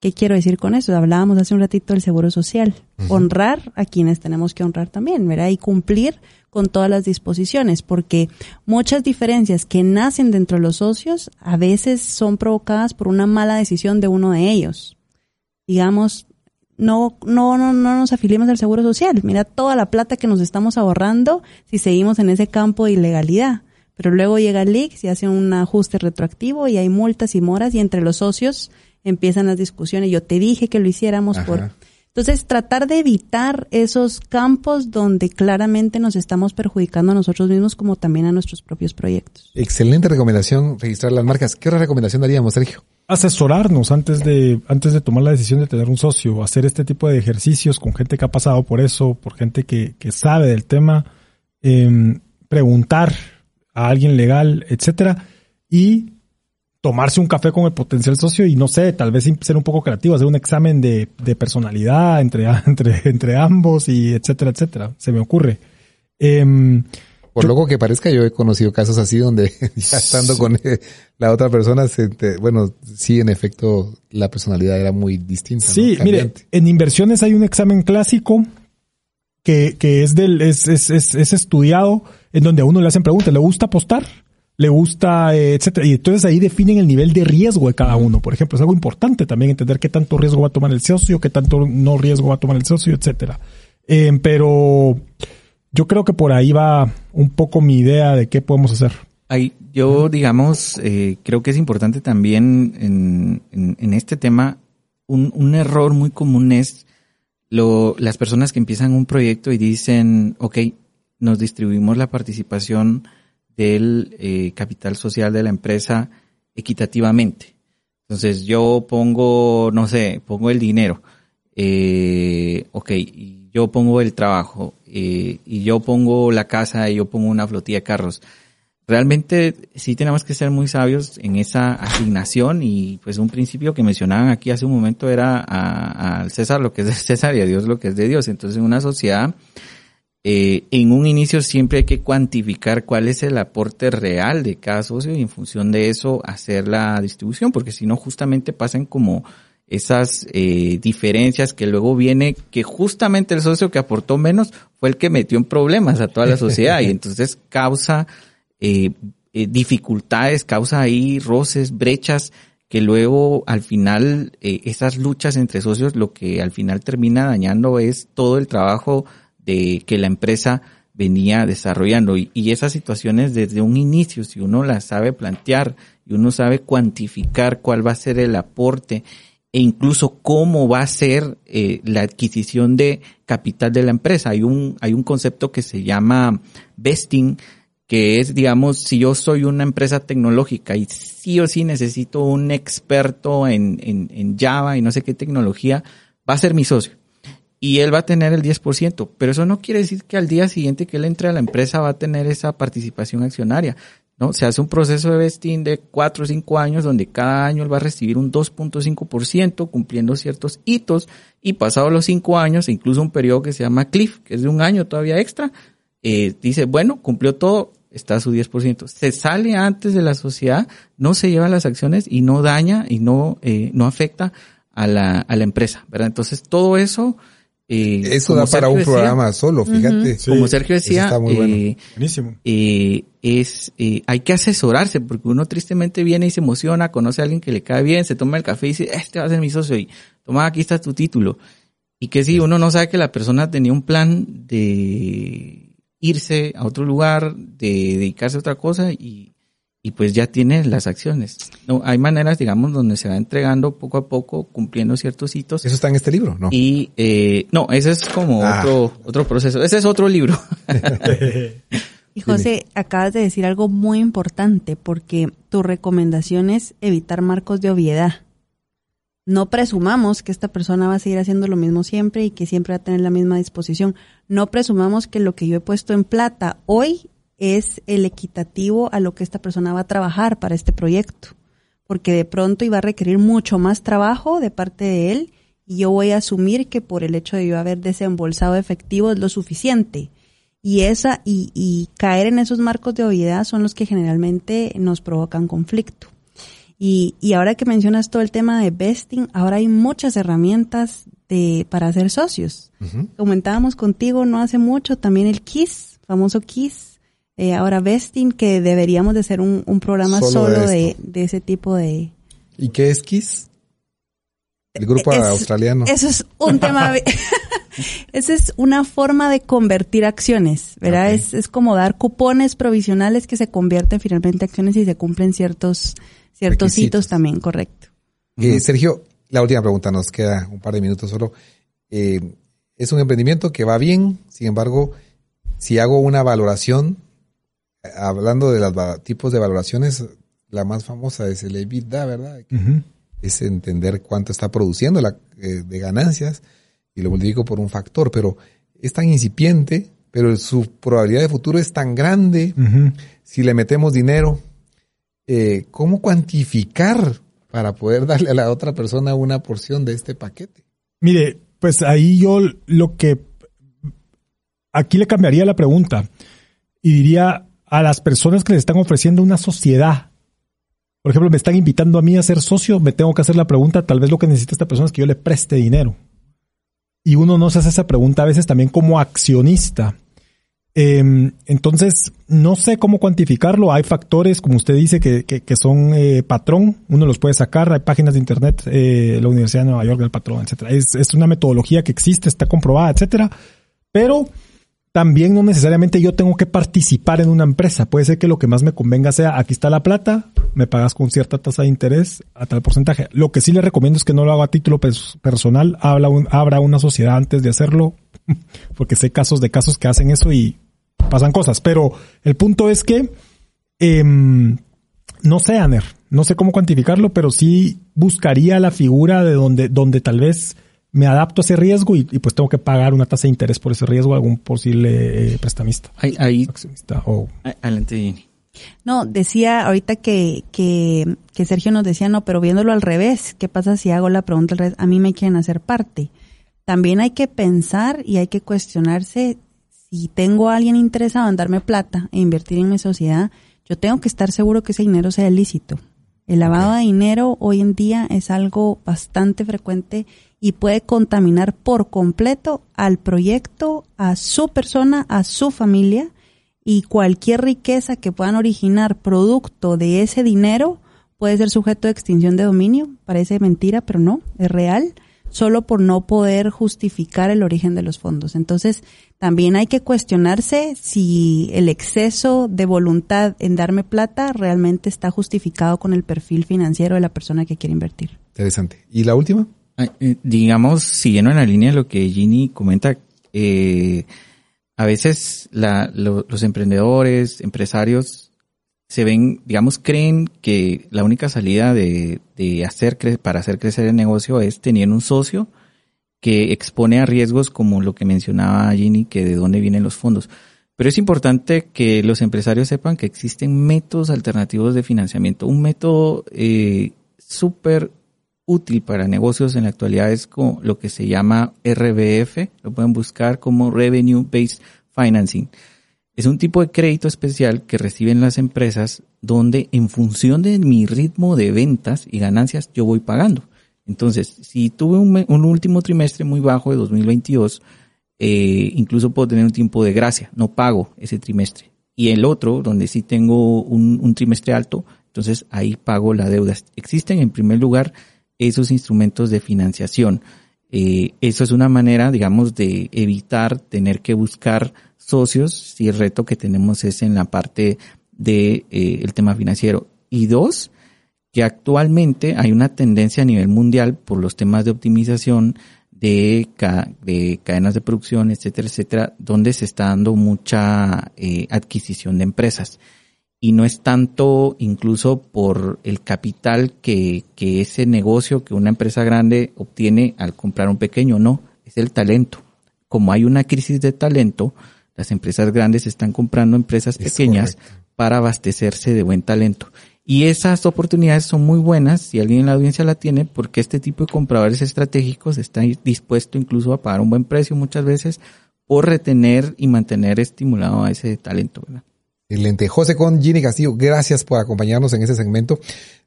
¿Qué quiero decir con eso? Hablábamos hace un ratito del seguro social. Honrar a quienes tenemos que honrar también, ¿verdad? Y cumplir con todas las disposiciones, porque muchas diferencias que nacen dentro de los socios a veces son provocadas por una mala decisión de uno de ellos. Digamos, no, no, no, no nos afiliemos al seguro social. Mira toda la plata que nos estamos ahorrando si seguimos en ese campo de ilegalidad. Pero luego llega el y hace un ajuste retroactivo y hay multas y moras y entre los socios empiezan las discusiones. Yo te dije que lo hiciéramos por... Entonces, tratar de evitar esos campos donde claramente nos estamos perjudicando a nosotros mismos como también a nuestros propios proyectos. Excelente recomendación, registrar las marcas. ¿Qué otra recomendación daríamos, Sergio? Asesorarnos antes de, antes de tomar la decisión de tener un socio, hacer este tipo de ejercicios con gente que ha pasado por eso, por gente que, que sabe del tema, em, preguntar a alguien legal, etcétera, y tomarse un café con el potencial socio y no sé, tal vez ser un poco creativo, hacer un examen de, de personalidad entre, entre, entre ambos y etcétera, etcétera. Se me ocurre. Eh, Por loco que parezca, yo he conocido casos así donde ya estando con la otra persona, se te- bueno, sí, en efecto, la personalidad era muy distinta. ¿no? Sí, mire, en inversiones hay un examen clásico que, que es del, es, es, es, es estudiado en donde a uno le hacen preguntas, ¿le gusta apostar? ¿Le gusta, eh, etcétera? Y entonces ahí definen el nivel de riesgo de cada uno. Por ejemplo, es algo importante también entender qué tanto riesgo va a tomar el socio, qué tanto no riesgo va a tomar el socio, etcétera. Eh, pero yo creo que por ahí va un poco mi idea de qué podemos hacer. Ahí, yo, digamos, eh, creo que es importante también en, en- en este tema, un, un error muy común es lo, las personas que empiezan un proyecto y dicen, ok, nos distribuimos la participación del eh, capital social de la empresa equitativamente. Entonces yo pongo, no sé, pongo el dinero, eh, ok, y yo pongo el trabajo, eh, y yo pongo la casa y yo pongo una flotilla de carros. Realmente sí tenemos que ser muy sabios en esa asignación y pues un principio que mencionaban aquí hace un momento era al César lo que es de César y a Dios lo que es de Dios. Entonces en una sociedad eh, en un inicio siempre hay que cuantificar cuál es el aporte real de cada socio y en función de eso hacer la distribución, porque si no justamente pasan como esas eh, diferencias que luego viene que justamente el socio que aportó menos fue el que metió en problemas a toda la sociedad. Y entonces causa eh, eh, dificultades, causa ahí roces, brechas que luego al final eh, esas luchas entre socios lo que al final termina dañando es todo el trabajo de que la empresa venía desarrollando. Y, y esas situaciones desde un inicio si uno las sabe plantear y uno sabe cuantificar cuál va a ser el aporte e incluso cómo va a ser eh, la adquisición de capital de la empresa. Hay un, hay un concepto que se llama vesting, que es, digamos, si yo soy una empresa tecnológica y sí o sí necesito un experto en, en, en Java y no sé qué tecnología, va a ser mi socio. Y él va a tener el 10%, pero eso no quiere decir que al día siguiente que él entre a la empresa va a tener esa participación accionaria. ¿No? Se hace un proceso de vesting de 4 o 5 años donde cada año él va a recibir un 2.5% cumpliendo ciertos hitos y pasados los 5 años, e incluso un periodo que se llama cliff, que es de un año todavía extra, eh, dice, bueno, cumplió todo, está a su 10%. Se sale antes de la sociedad, no se lleva las acciones y no daña y no, eh, no afecta a la, a la empresa. Entonces todo eso... eh, Eso da para Sergio un decía, programa solo, fíjate. Sí. como Sergio decía, está muy bueno. eh, Buenísimo. eh, es eh, hay que asesorarse porque uno tristemente viene y se emociona, conoce a alguien que le cae bien, se toma el café y dice, este va a ser mi socio y toma, aquí está tu título. Y que si uno no sabe que la persona tenía un plan de irse a otro lugar, de dedicarse a otra cosa y, y pues ya tiene las acciones. No, hay maneras, digamos, donde se va entregando poco a poco, cumpliendo ciertos hitos. Eso está en este libro, ¿no? Y eh, no, ese es como Ah. otro otro proceso. Ese es otro libro. Y José, acabas de decir algo muy importante porque tu recomendación es evitar marcos de obviedad. No presumamos que esta persona va a seguir haciendo lo mismo siempre y que siempre va a tener la misma disposición. No presumamos que lo que yo he puesto en plata hoy es el equitativo a lo que esta persona va a trabajar para este proyecto. Porque de pronto iba a requerir mucho más trabajo de parte de él y yo voy a asumir que por el hecho de yo haber desembolsado efectivo es lo suficiente. Y esa, y, y caer en esos marcos de obviedad son los que generalmente nos provocan conflicto. Y, y ahora que mencionas todo el tema de vesting, ahora hay muchas herramientas de, para hacer socios. Comentábamos contigo no hace mucho también el KISS, famoso KISS, eh, ahora vesting, que deberíamos de ser un, un programa Solo solo, de de, ese tipo de... ¿Y qué es Kiss? El grupo Es- australiano. Eso es un tema. Esa es una forma de convertir acciones, ¿verdad? Es, es como dar cupones provisionales que se convierten finalmente en acciones y se cumplen ciertos, ciertos Requisitos. hitos también, correcto. Eh, Sergio, la última pregunta, nos queda un par de minutos solo. Eh, es un emprendimiento que va bien, sin embargo, si hago una valoración, hablando de los tipos de valoraciones, la más famosa es el EBITDA, ¿verdad? Es entender cuánto está produciendo la, eh, de ganancias y lo multiplico por un factor, pero es tan incipiente, pero su probabilidad de futuro es tan grande si le metemos dinero, eh, ¿cómo cuantificar para poder darle a la otra persona una porción de este paquete? Mire, pues ahí yo lo que aquí le cambiaría la pregunta. y diría a las personas que les están ofreciendo una sociedad. Por ejemplo, me están invitando a mí a ser socio, me tengo que hacer la pregunta, tal vez lo que necesita esta persona es que yo le preste dinero. Y uno no se hace esa pregunta a veces también como accionista. Em, entonces, no sé cómo cuantificarlo. Hay factores, como usted dice, que, que, son eh, patrón. Uno los puede sacar. Hay páginas de internet, eh, la Universidad de Nueva York del patrón, etcétera. Es, es una metodología que existe, está comprobada, etcétera. Pero también no necesariamente yo tengo que participar en una empresa. Puede ser que lo que más me convenga sea, aquí está la plata, me pagas con cierta tasa de interés a tal porcentaje. Lo que sí le recomiendo es que no lo haga a título personal, habla abra una sociedad antes de hacerlo, porque sé casos de casos que hacen eso y pasan cosas. Pero el punto es que, em, no sé, Aner, no sé cómo cuantificarlo, pero sí buscaría la figura de donde, donde tal vez me adapto a ese riesgo y, pues tengo que pagar una tasa de interés por ese riesgo a algún posible eh, prestamista. Ahí, ahí o... Adelante, No, decía ahorita que, que, que, Sergio nos decía, no, pero viéndolo al revés, ¿qué pasa si hago la pregunta al revés? A mí me quieren hacer parte. También hay que pensar y hay que cuestionarse si tengo a alguien interesado en darme plata e invertir en mi sociedad, yo tengo que estar seguro que ese dinero sea ilícito. El lavado de dinero hoy en día es algo bastante frecuente y puede contaminar por completo al proyecto, a su persona, a su familia y cualquier riqueza que puedan originar producto de ese dinero puede ser sujeto de extinción de dominio. Parece mentira, pero no, es real, solo por no poder justificar el origen de los fondos. Entonces, también hay que cuestionarse si el exceso de voluntad en darme plata realmente está justificado con el perfil financiero de la persona que quiere invertir. Interesante. ¿Y la última? Eh, digamos, siguiendo en la línea de lo que Ginny comenta, eh, a veces los emprendedores, empresarios, se ven, digamos, creen que la única salida de, hacer para hacer crecer el negocio es tener un socio que expone a riesgos como lo que mencionaba Ginny, que de dónde vienen los fondos. Pero es importante que los empresarios sepan que existen métodos alternativos de financiamiento. Un método eh, súper útil para negocios en la actualidad es lo que se llama RBF, lo pueden buscar como Revenue Based Financing. Es un tipo de crédito especial que reciben las empresas donde en función de mi ritmo de ventas y ganancias yo voy pagando. Entonces, si tuve un, último trimestre muy bajo de 2022, eh, incluso puedo tener un tiempo de gracia, no pago ese trimestre. Y el otro, donde sí tengo un trimestre alto, entonces ahí pago la deuda. Existen en primer lugar esos instrumentos de financiación. Eh, eso es una manera, digamos, de evitar tener que buscar socios si el reto que tenemos es en la parte de eh, el tema financiero. Y dos, que actualmente hay una tendencia a nivel mundial por los temas de optimización de, de cadenas de producción, etcétera, etcétera, donde se está dando mucha eh, adquisición de empresas y no es tanto incluso por el capital que, que ese negocio que una empresa grande obtiene al comprar un pequeño, no, es el talento. Como hay una crisis de talento, las empresas grandes están comprando empresas pequeñas para abastecerse de buen talento. Y esas oportunidades son muy buenas si alguien en la audiencia la tiene, porque este tipo de compradores estratégicos está dispuesto incluso a pagar un buen precio muchas veces por retener y mantener estimulado a ese talento. ¿verdad? Excelente. José con Ginny Castillo, gracias por acompañarnos en este segmento.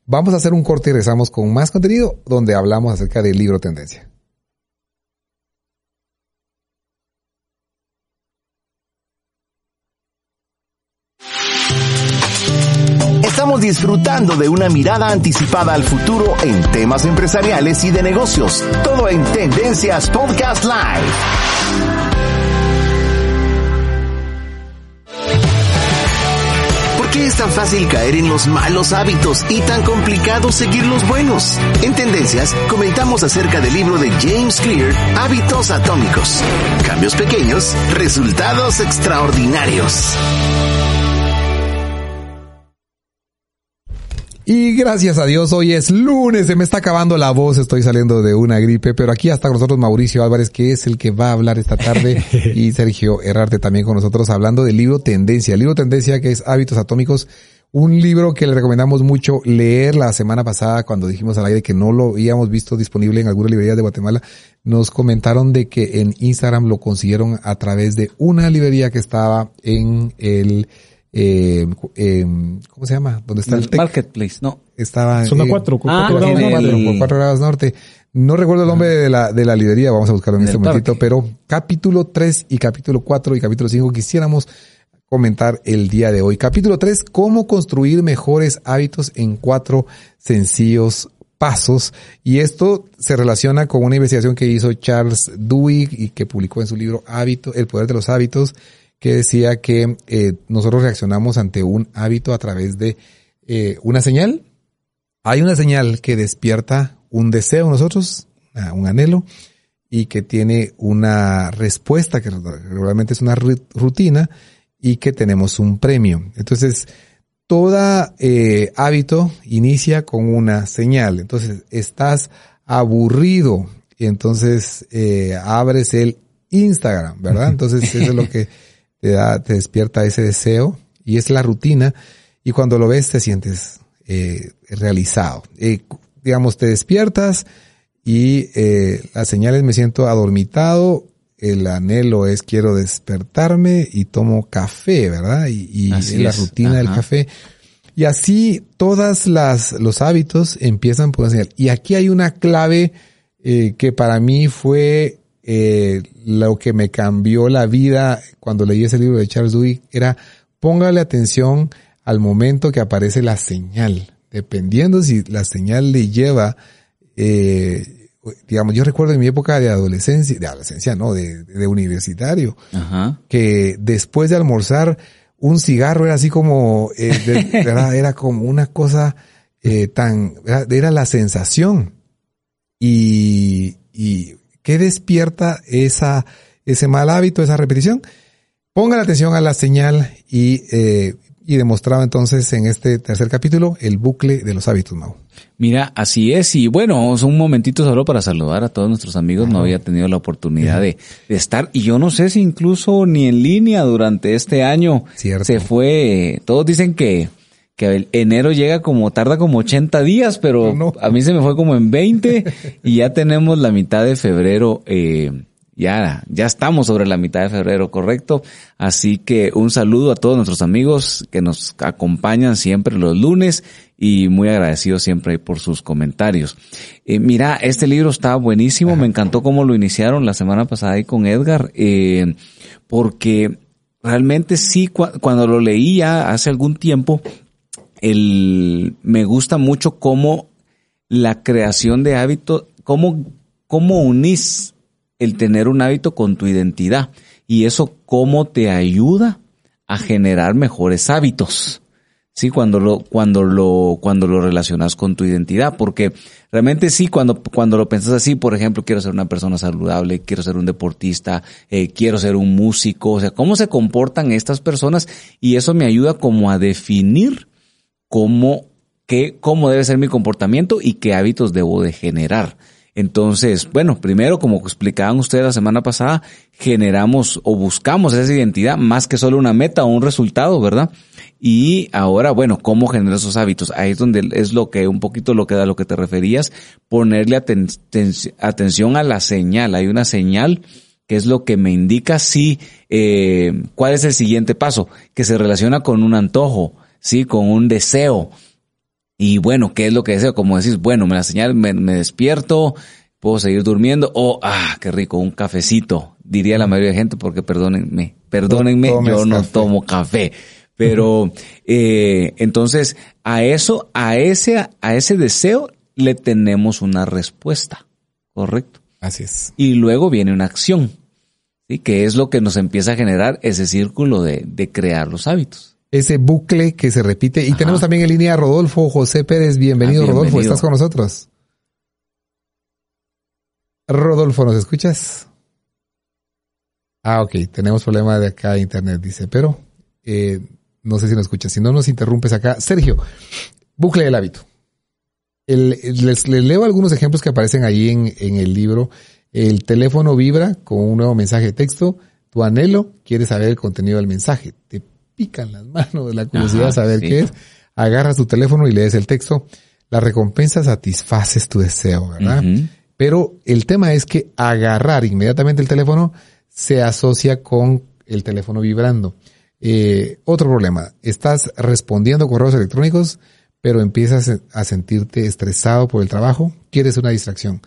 Vamos a hacer un corte y regresamos con más contenido donde hablamos acerca del libro Tendencia. Estamos disfrutando de una mirada anticipada al futuro en temas empresariales y de negocios. Todo en Tendencias Podcast Live. Qué es tan fácil caer en los malos hábitos y tan complicado seguir los buenos? En Tendencias comentamos acerca del libro de James Clear, Hábitos Atómicos. Cambios pequeños, resultados extraordinarios. Y gracias a Dios, hoy es lunes, se me está acabando la voz, estoy saliendo de una gripe, pero aquí está con nosotros Mauricio Álvarez, que es el que va a hablar esta tarde, y Sergio Herrarte también con nosotros hablando del libro Tendencia. El libro Tendencia, que es Hábitos Atómicos, Un libro que le recomendamos mucho leer la semana pasada cuando dijimos al aire que no lo habíamos visto disponible en alguna librería de Guatemala, nos comentaron de que en Instagram lo consiguieron a través de una librería que estaba en el eh, eh, ¿cómo se llama? ¿Dónde está el, el Marketplace, no. Estaba Zona 4, ah, por 4, por 4 grados norte. No recuerdo el nombre de la, de la librería, vamos a buscarlo en este momentito, pero capítulo 3 y capítulo 4 y capítulo 5 quisiéramos comentar el día de hoy. Capítulo 3, cómo construir mejores hábitos en cuatro sencillos pasos. Y esto se relaciona con una investigación que hizo Charles Duhigg y que publicó en su libro Hábito, El Poder de los Hábitos, que decía que eh, nosotros reaccionamos ante un hábito a través de eh, una señal. Hay una señal que despierta un deseo en nosotros, un anhelo, y que tiene una respuesta que realmente es una rutina y que tenemos un premio. Entonces, todo eh, hábito inicia con una señal. Entonces, estás aburrido y entonces eh, abres el Instagram, ¿verdad? Entonces, eso es lo que te da, te despierta ese deseo y es la rutina y cuando lo ves te sientes eh, realizado. Eh, digamos, te despiertas y eh, las señales me siento adormitado, el anhelo es quiero despertarme y tomo café, ¿verdad? Y, y la rutina del café. Y así todas las, los hábitos empiezan por una señal. Y aquí hay una clave eh, que para mí fue eh, lo que me cambió la vida cuando leí ese libro de Charles Duhigg era póngale atención al momento que aparece la señal. Dependiendo si la señal le lleva, eh, digamos, yo recuerdo en mi época de adolescencia, de adolescencia, no, de, de universitario, que después de almorzar, un cigarro era así como, eh, era, era, como una cosa eh, tan, era, era, la sensación. Y, y ¿Qué despierta esa, ese mal hábito, esa repetición? Pongan atención a la señal y, eh, y demostrado entonces en este tercer capítulo el bucle de los hábitos, Mau. Mira, así es. Y bueno, un momentito solo para saludar a todos nuestros amigos. No había tenido la oportunidad de, de, estar. Y yo no sé si incluso ni en línea durante este año Cierto. se fue. Todos dicen que que enero llega como, tarda como 80 días, pero no, no. a mí se me fue como en 20 y ya tenemos la mitad de febrero, eh, ya, ya estamos sobre la mitad de febrero, correcto. Así que un saludo a todos nuestros amigos que nos acompañan siempre los lunes y muy agradecido siempre por sus comentarios. Eh, mira, este libro está buenísimo, Ajá. me encantó cómo lo iniciaron la semana pasada ahí con Edgar, eh, porque realmente sí, cu cuando lo leía hace algún tiempo, el, me gusta mucho cómo la creación de hábitos, cómo, cómo unís el tener un hábito con tu identidad y eso cómo te ayuda a generar mejores hábitos. Sí, cuando lo, cuando lo, cuando lo relacionas con tu identidad, porque realmente sí, cuando, cuando lo pensás así, por ejemplo, quiero ser una persona saludable, quiero ser un deportista, eh, quiero ser un músico, o sea, cómo se comportan estas personas y eso me ayuda como a definir cómo, qué, cómo debe ser mi comportamiento y qué hábitos debo de generar. Entonces, bueno, primero, como explicaban ustedes la semana pasada, generamos o buscamos esa identidad más que solo una meta o un resultado, ¿verdad? Y ahora, bueno, ¿cómo generar esos hábitos? Ahí es donde es lo que, un poquito lo que da lo que te referías, ponerle aten atención a la señal. Hay una señal que es lo que me indica si, eh, cuál es el siguiente paso, que se relaciona con un antojo, sí, con un deseo. Y bueno, ¿qué es lo que deseo? Como decís, bueno, me la señal, me, me despierto, puedo seguir durmiendo, o, ah, qué rico, un cafecito, diría la mayoría de gente, porque perdónenme, perdónenme, no yo no café. tomo café. Pero, eh, entonces, a eso, a ese, a ese deseo le tenemos una respuesta, ¿correcto? Así es. Y luego viene una acción, ¿sí? Que es lo que nos empieza a generar ese círculo de, de crear los hábitos ese bucle que se repite. Y Ajá. tenemos también en línea a Rodolfo José Pérez. Bienvenido, ah, bienvenido, Rodolfo. ¿Estás con nosotros? Rodolfo, ¿nos escuchas? Ah, ok. Tenemos problema de acá de internet, dice. Pero eh, no sé si nos escuchas. Si no, nos interrumpes acá. Sergio, bucle del hábito. El, les, les, leo algunos ejemplos que aparecen ahí en, en el libro. El teléfono vibra con un nuevo mensaje de texto. Tu anhelo quiere saber el contenido del mensaje. Te pican las manos de la curiosidad Ajá, saber sí. qué es. agarras tu teléfono y lees el texto, la recompensa satisfaces tu deseo, ¿verdad? Pero el tema es que agarrar inmediatamente el teléfono se asocia con el teléfono vibrando. Eh, otro problema, estás respondiendo correos electrónicos, pero empiezas a sentirte estresado por el trabajo, quieres una distracción.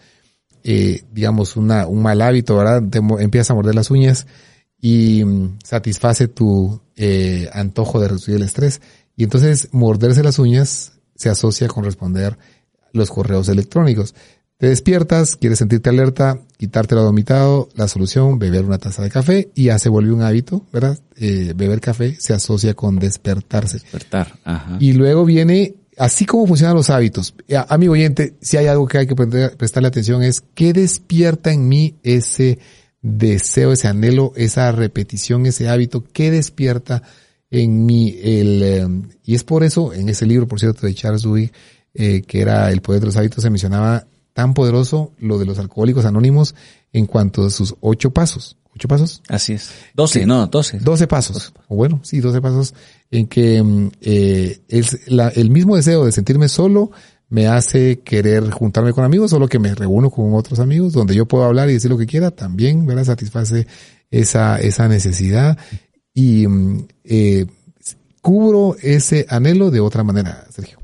Eh, digamos, una, un mal hábito, ¿verdad? Te empiezas a morder las uñas y mm, satisface tu eh, antojo de reducir el estrés. Y entonces morderse las uñas se asocia con responder los correos electrónicos. Te despiertas, quieres sentirte alerta, quitarte lo vomitado, la solución, beber una taza de café y ya se vuelve un hábito, ¿verdad? Eh, beber café se asocia con despertarse. Despertar, ajá. Y luego viene, así como funcionan los hábitos. amigo oyente, si hay algo que hay que prestarle atención es qué despierta en mí ese deseo, ese anhelo, esa repetición, ese hábito, qué despierta en mí el, eh, y es por eso, en ese libro, por cierto, de Charles Duhigg, eh, que era El poder de los hábitos, se mencionaba tan poderoso lo de los alcohólicos anónimos en cuanto a sus ocho pasos. ¿Ocho pasos? Así es. Doce, no, doce. Doce pasos. O bueno, sí, doce pasos en que mm, eh, el, el mismo deseo de sentirme solo me hace querer juntarme con amigos, solo que me reúno con otros amigos donde yo puedo hablar y decir lo que quiera, también, ¿verdad? Satisface esa, esa necesidad y mm, eh, cubro ese anhelo de otra manera, Sergio.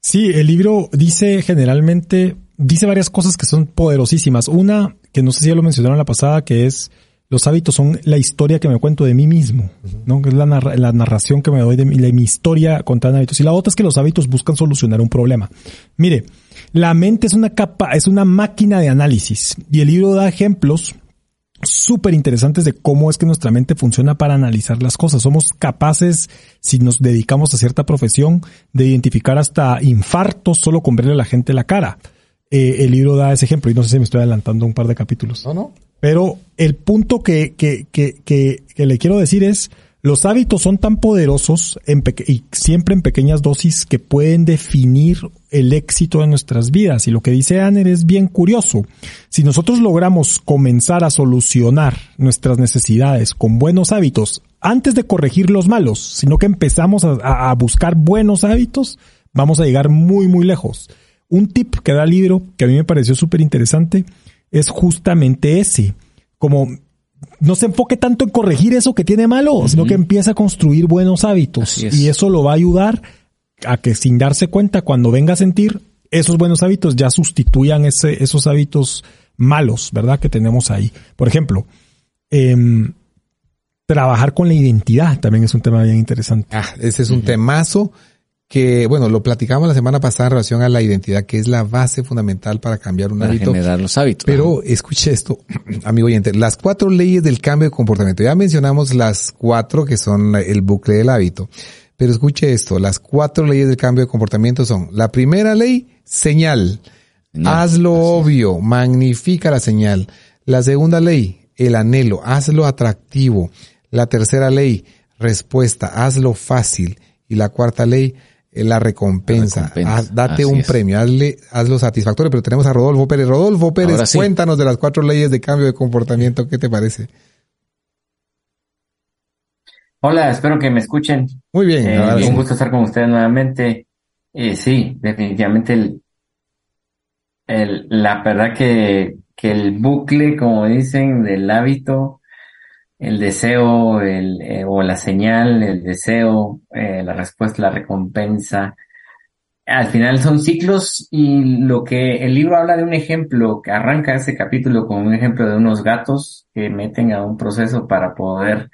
Sí, el libro dice generalmente dice varias cosas que son poderosísimas. Una, que no sé si ya lo mencionaron la pasada, que es los hábitos son la historia que me cuento de mí mismo, ¿no? Es la, la, narración que me doy de mi, de mi historia contada en hábitos. Y la otra es que los hábitos buscan solucionar un problema. Mire, la mente es una capa, es una máquina de análisis. Y el libro da ejemplos súper interesantes de cómo es que nuestra mente funciona para analizar las cosas. Somos capaces, si nos dedicamos a cierta profesión, de identificar hasta infartos solo con verle a la gente la cara. Eh, el libro da ese ejemplo y no sé si me estoy adelantando un par de capítulos. No, no. Pero el punto que, que, que, que, le quiero decir es, los hábitos son tan poderosos en y siempre en pequeñas dosis que pueden definir el éxito de nuestras vidas. Y lo que dice Anner es bien curioso. Si nosotros logramos comenzar a solucionar nuestras necesidades con buenos hábitos, antes de corregir los malos, sino que empezamos a, a buscar buenos hábitos, vamos a llegar muy, muy lejos. Un tip que da el libro, que a mí me pareció súper interesante, es justamente ese. Como no se enfoque tanto en corregir eso que tiene malo, sino que empieza a construir buenos hábitos. Y eso lo va a ayudar a que sin darse cuenta, cuando venga a sentir, esos buenos hábitos ya sustituyan ese, esos hábitos malos, ¿verdad? Que tenemos ahí. Por ejemplo, em, trabajar con la identidad también es un tema bien interesante. Ah, ese es un temazo que, bueno, lo platicamos la semana pasada en relación a la identidad, que es la base fundamental para cambiar un para hábito. generar los hábitos. Pero escuche esto, amigo oyente, las cuatro leyes del cambio de comportamiento. Ya mencionamos las cuatro que son el bucle del hábito. Pero escuche esto, las cuatro leyes del cambio de comportamiento son, la primera ley, señal. Hazlo obvio, magnifica la señal. La segunda ley, el anhelo, hazlo atractivo. La tercera ley, respuesta, hazlo fácil. Y la cuarta ley, la recompensa. date un premio, hazle, hazlo satisfactorio. Pero tenemos a Rodolfo Pérez. Rodolfo Pérez, cuéntanos de las cuatro leyes de cambio de comportamiento. ¿Qué te parece? Hola, espero que me escuchen. Muy bien. Eh, un gusto estar con ustedes nuevamente. Eh, sí, definitivamente el, el, la verdad que, que el bucle, como dicen, del hábito el deseo el, eh, o la señal, el deseo, eh, la respuesta, la recompensa. Al final son ciclos y lo que el libro habla de un ejemplo que arranca ese capítulo con un ejemplo de unos gatos que meten a un proceso para poder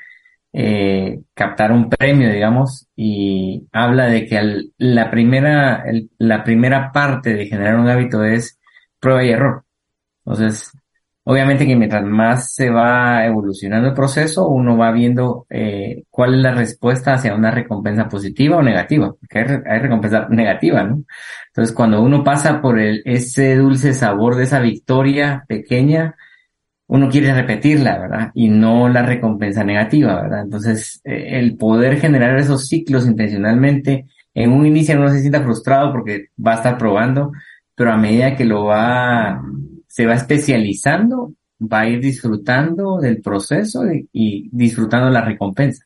eh, captar un premio, digamos, y habla de que la primera, la primera parte de generar un hábito es prueba y error. Entonces, Obviamente que mientras más se va evolucionando el proceso, uno va viendo eh, cuál es la respuesta hacia una recompensa positiva o negativa, porque hay, recompensa negativa, ¿no? Entonces, cuando uno pasa por el, ese dulce sabor de esa victoria pequeña, uno quiere repetirla, ¿verdad? Y no la recompensa negativa, ¿verdad? Entonces, eh, el poder generar esos ciclos intencionalmente, en un inicio uno se sienta frustrado porque va a estar probando, pero a medida que lo va se va especializando, va a ir disfrutando del proceso y, disfrutando la recompensa.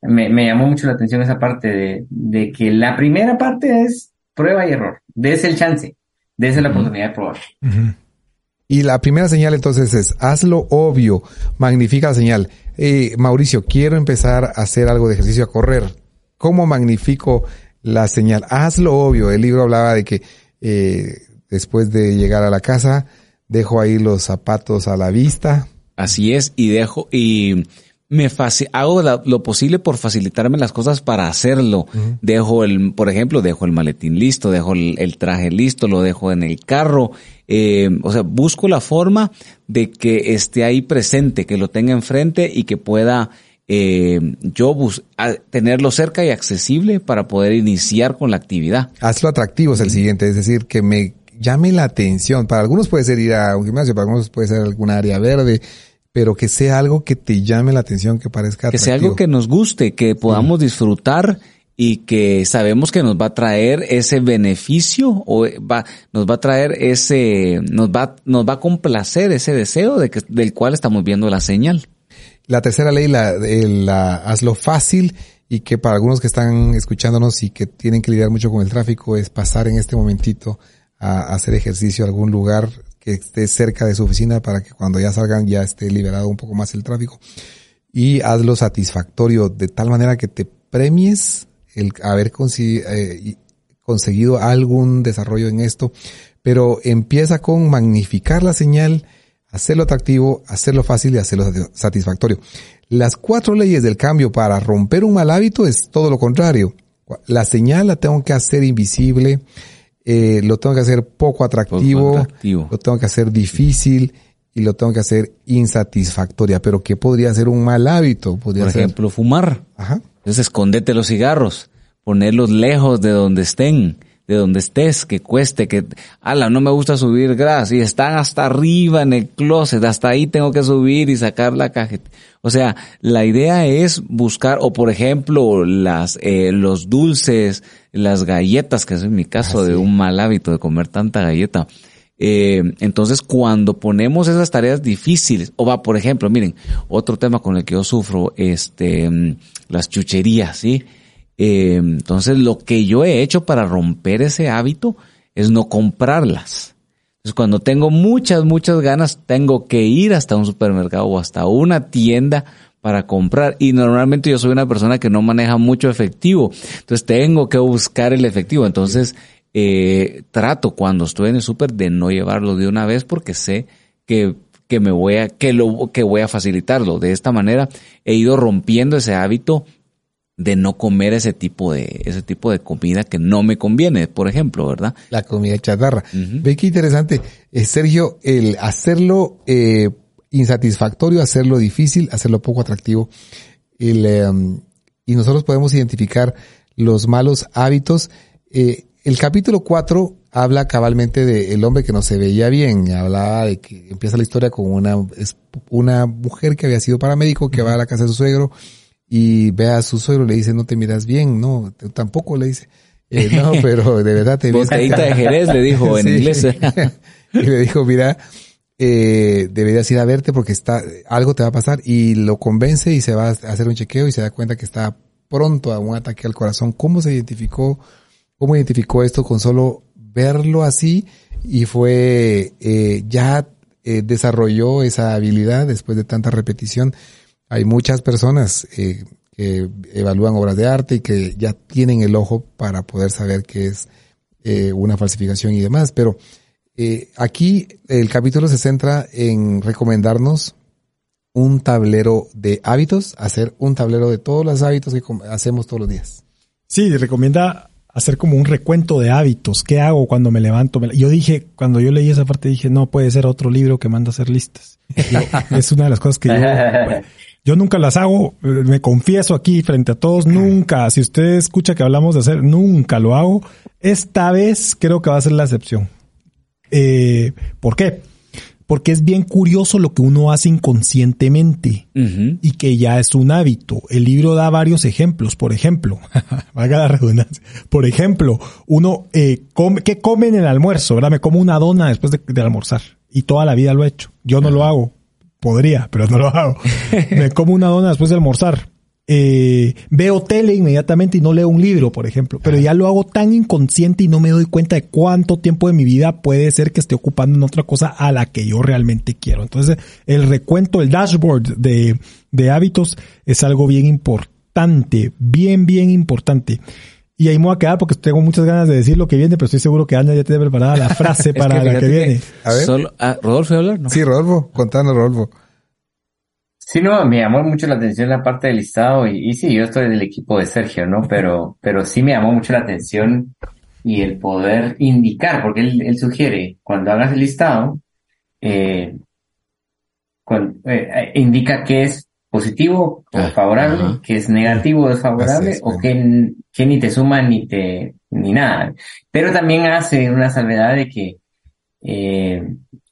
me, me llamó mucho la atención esa parte de, de que la primera parte es prueba y error, ese el chance, ese la oportunidad de probar. Y la primera señal entonces es, hazlo obvio, magnifica la señal. Eh, Mauricio, quiero empezar a hacer algo de ejercicio, a correr. ¿Cómo magnifico la señal? Hazlo obvio. El libro hablaba de que eh, después de llegar a la casa, dejo ahí los zapatos a la vista. Así es, y dejo, y me hago lo posible por facilitarme las cosas para hacerlo. Dejo el, por ejemplo, dejo el maletín listo, dejo el, traje listo, lo dejo en el carro. Eh, o sea, busco la forma de que esté ahí presente, que lo tenga enfrente y que pueda eh, yo bus tenerlo cerca y accesible para poder iniciar con la actividad. Hazlo atractivo es el siguiente, es decir, que me llame la atención. Para algunos puede ser ir a un gimnasio, para algunos puede ser alguna área verde, pero que sea algo que te llame la atención, que parezca Que sea algo que nos guste, que podamos disfrutar y que sabemos que nos va a traer ese beneficio o va, nos va a traer ese, nos va, nos va a complacer ese deseo de que, del cual estamos viendo la señal. La tercera ley, la, la hazlo fácil y que para algunos que están escuchándonos y que tienen que lidiar mucho con el tráfico es pasar en este momentito a hacer ejercicio a algún lugar que esté cerca de su oficina para que cuando ya salgan ya esté liberado un poco más el tráfico. Y hazlo satisfactorio de tal manera que te premies el haber eh, conseguido algún desarrollo en esto, pero empieza con magnificar la señal, hacerlo atractivo, hacerlo fácil y hacerlo satisfactorio. Las cuatro leyes del cambio para romper un mal hábito es todo lo contrario. La señal la tengo que hacer invisible, eh, lo tengo que hacer poco atractivo, lo tengo que hacer difícil y lo tengo que hacer insatisfactoria. Pero ¿qué podría ser un mal hábito? Podría Por ejemplo, fumar. Ajá. Entonces escondete los cigarros, ponerlos lejos de donde estén de donde estés, que cueste, que, ala, no me gusta subir gras y están hasta arriba en el closet, hasta ahí tengo que subir y sacar la cajeta. O sea, la idea es buscar, o por ejemplo, las, eh, los dulces, las galletas, que es en mi caso de un mal hábito de comer tanta galleta. Eh, entonces, cuando ponemos esas tareas difíciles, o va, por ejemplo, miren, otro tema con el que yo sufro, este, mm, las chucherías, ¿sí? Eh, entonces, lo que yo he hecho para romper ese hábito es no comprarlas. Entonces, cuando tengo muchas, muchas ganas, tengo que ir hasta un supermercado o hasta una tienda para comprar. Y normalmente yo soy una persona que no maneja mucho efectivo. Entonces, tengo que buscar el efectivo. Entonces, eh, trato cuando estoy en el súper de no llevarlo de una vez porque sé que que me voy a, que lo, que voy a facilitarlo. De esta manera he ido rompiendo ese hábito de no comer ese tipo de ese tipo de comida que no me conviene, por ejemplo, ¿verdad? La comida chatarra. Ve qué interesante, eh, Sergio, el hacerlo eh, insatisfactorio, hacerlo difícil, hacerlo poco atractivo. El, em, y nosotros podemos identificar los malos hábitos. Eh, el capítulo 4 habla cabalmente del hombre que no se veía bien. Hablaba de que empieza la historia con una, una mujer que había sido paramédico que va a la casa de su suegro y ve a su suegro, le dice, no te miras bien, no, tampoco le dice, eh, no, pero de verdad te ves. de Jerez le dijo en inglés. y le dijo, mira, eh, deberías ir a verte porque está, algo te va a pasar y lo convence y se va a hacer un chequeo y se da cuenta que está pronto a un ataque al corazón. ¿Cómo se identificó, cómo identificó esto con solo verlo así? Y fue, eh, ya eh, desarrolló esa habilidad después de tanta repetición hay muchas personas eh, que evalúan obras de arte y que ya tienen el ojo para poder saber qué es eh, una falsificación y demás, pero eh, aquí el capítulo se centra en recomendarnos un tablero de hábitos, hacer un tablero de todos los hábitos que hacemos todos los días. Sí, recomienda hacer como un recuento de hábitos. ¿Qué hago cuando me levanto? Yo dije, cuando yo leí esa parte, dije, no, puede ser otro libro que manda a hacer listas. es una de las cosas que yo, yo nunca las hago, me confieso aquí frente a todos, nunca, si usted escucha que hablamos de hacer, nunca lo hago. Esta vez creo que va a ser la excepción. Eh, ¿Por qué? Porque es bien curioso lo que uno hace inconscientemente y que ya es un hábito. El libro da varios ejemplos. Por ejemplo, valga la redundancia. Por ejemplo, uno, eh, come, ¿qué come en el almuerzo? ¿Verdad? Me como una dona después de, de almorzar. Y toda la vida lo he hecho. Yo no lo hago podría, pero no lo hago. Me como una dona después de almorzar. eh, veo tele inmediatamente y no leo un libro, por ejemplo, pero ya lo hago tan inconsciente y no me doy cuenta de cuánto tiempo de mi vida puede ser que esté ocupando en otra cosa a la que yo realmente quiero. Entonces, el recuento, el dashboard de, de hábitos es algo bien importante, bien, bien importante. Y ahí me voy a quedar porque tengo muchas ganas de decir lo que viene, pero estoy seguro que Ana ya tiene preparada la frase para la que viene. a ver. Solo, ah, Rodolfo, hablar? Sí, Rodolfo, contanos, Rodolfo. Sí, no, me llamó mucho la atención la parte del listado y, y, sí, yo estoy del equipo de Sergio, ¿no? Pero, pero sí me llamó mucho la atención y el poder indicar, porque él, él sugiere, cuando hagas el listado, eh, cuando, eh, eh indica que es positivo o ah, favorable, que es negativo o desfavorable, o que, que ni te suma ni te, ni nada. Pero también hace una salvedad de que, eh,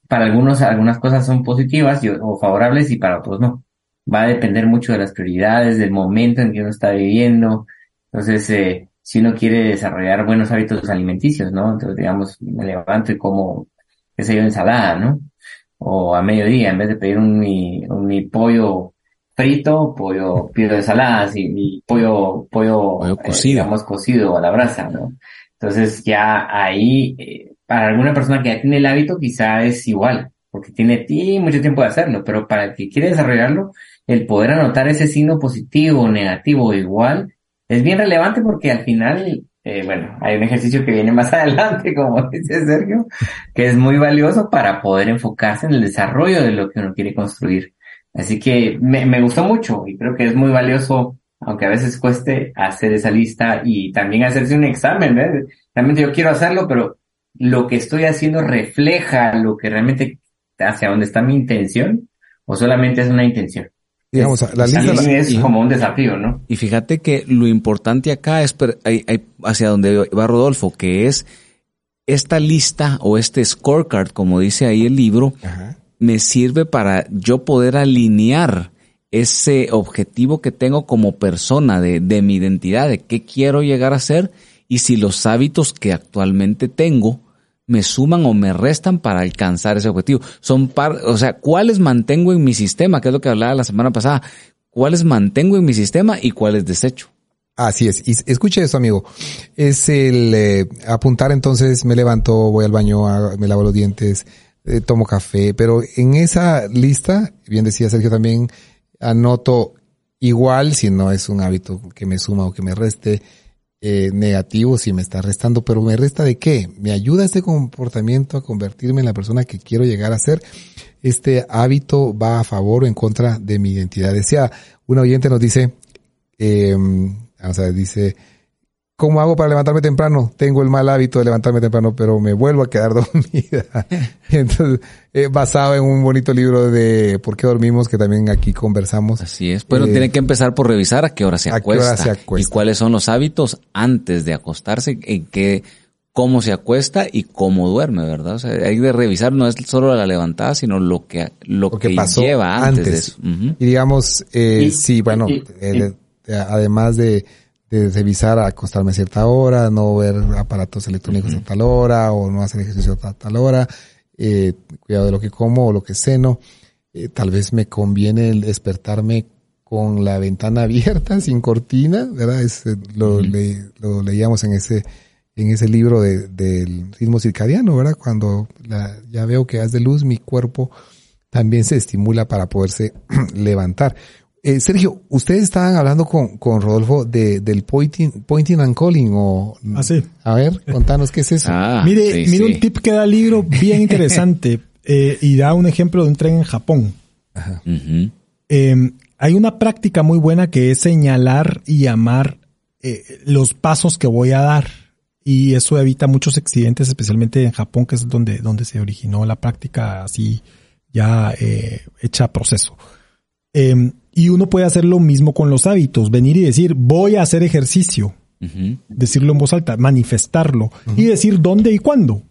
para algunos algunas cosas son positivas o favorables y para otros no. Va a depender mucho de las prioridades, del momento en que uno está viviendo. Entonces, eh, si uno quiere desarrollar buenos hábitos alimenticios, ¿no? Entonces, digamos, me levanto y como, qué sé yo, ensalada, ¿no? O a mediodía, en vez de pedir un, mi, pollo frito, pollo, pido ensaladas y mi pollo, pollo, pollo eh, cocido. digamos, cocido a la brasa, ¿no? Entonces, ya ahí, eh, para alguna persona que ya tiene el hábito quizá es igual, porque tiene mucho tiempo de hacerlo, pero para el que quiere desarrollarlo, el poder anotar ese signo positivo, negativo o igual, es bien relevante porque al final, eh, bueno, hay un ejercicio que viene más adelante, como dice Sergio, que es muy valioso para poder enfocarse en el desarrollo de lo que uno quiere construir. Así que me, me gustó mucho y creo que es muy valioso, aunque a veces cueste hacer esa lista y también hacerse un examen. ¿ves? Realmente yo quiero hacerlo, pero lo que estoy haciendo refleja lo que realmente hacia dónde está mi intención o solamente es una intención. Digamos, la lista es como un desafío, ¿no? Y fíjate que lo importante acá es hacia donde va Rodolfo, que es esta lista o este scorecard, como dice ahí el libro, me sirve para yo poder alinear ese objetivo que tengo como persona de, de mi identidad, de qué quiero llegar a ser y si los hábitos que actualmente tengo me suman o me restan para alcanzar ese objetivo. Son par, o sea, cuáles mantengo en mi sistema, que es lo que hablaba la semana pasada, cuáles mantengo en mi sistema y cuáles desecho. Así es. Y escuche eso, amigo. Es el eh, apuntar entonces, me levanto, voy al baño, me lavo los dientes, eh, tomo café, pero en esa lista, bien decía Sergio también, anoto igual si no es un hábito que me suma o que me reste, eh, negativo si me está restando, pero ¿me resta de qué? ¿Me ayuda este comportamiento a convertirme en la persona que quiero llegar a ser? ¿Este hábito va a favor o en contra de mi identidad? Decía, un oyente nos dice, eh, o sea, dice, ¿Cómo hago para levantarme temprano? Tengo el mal hábito de levantarme temprano, pero me vuelvo a quedar dormida. Entonces, eh, basado en un bonito libro de ¿Por qué dormimos? que también aquí conversamos. Así es. Pero eh, tiene que empezar por revisar a qué hora se acuesta. Y cuáles son los hábitos antes de acostarse, en qué, cómo se acuesta y cómo duerme, ¿verdad? O sea, hay de revisar no es solo la levantada, sino lo que, lo, que, pasó lleva antes, de eso. Y digamos, eh, sí, bueno, eh, además de, de revisar, acostarme a cierta hora, no ver aparatos electrónicos a tal hora o no hacer ejercicio a tal hora, eh, cuidado de lo que como o lo que ceno. Eh, tal vez me conviene el despertarme con la ventana abierta, sin cortina, ¿verdad? Es, eh, lo, lo leíamos en ese, en ese libro de, del ritmo circadiano, ¿verdad? Cuando la, ya veo que hace luz, mi cuerpo también se estimula para poderse levantar. Eh, Sergio, ustedes estaban hablando con, con Rodolfo de, del pointing, pointing and calling o... Ah, sí. A ver, contanos qué es eso. Ah, mire, mire un tip que da el libro bien interesante eh, y da un ejemplo de un tren en Japón. Ajá. Em, hay una práctica muy buena que es señalar y llamar eh, los pasos que voy a dar. Y eso evita muchos accidentes, especialmente en Japón, que es donde, donde se originó la práctica así ya eh, hecha a proceso. Y uno puede hacer lo mismo con los hábitos, venir y decir, voy a hacer ejercicio, decirlo en voz alta, manifestarlo y decir dónde y cuándo,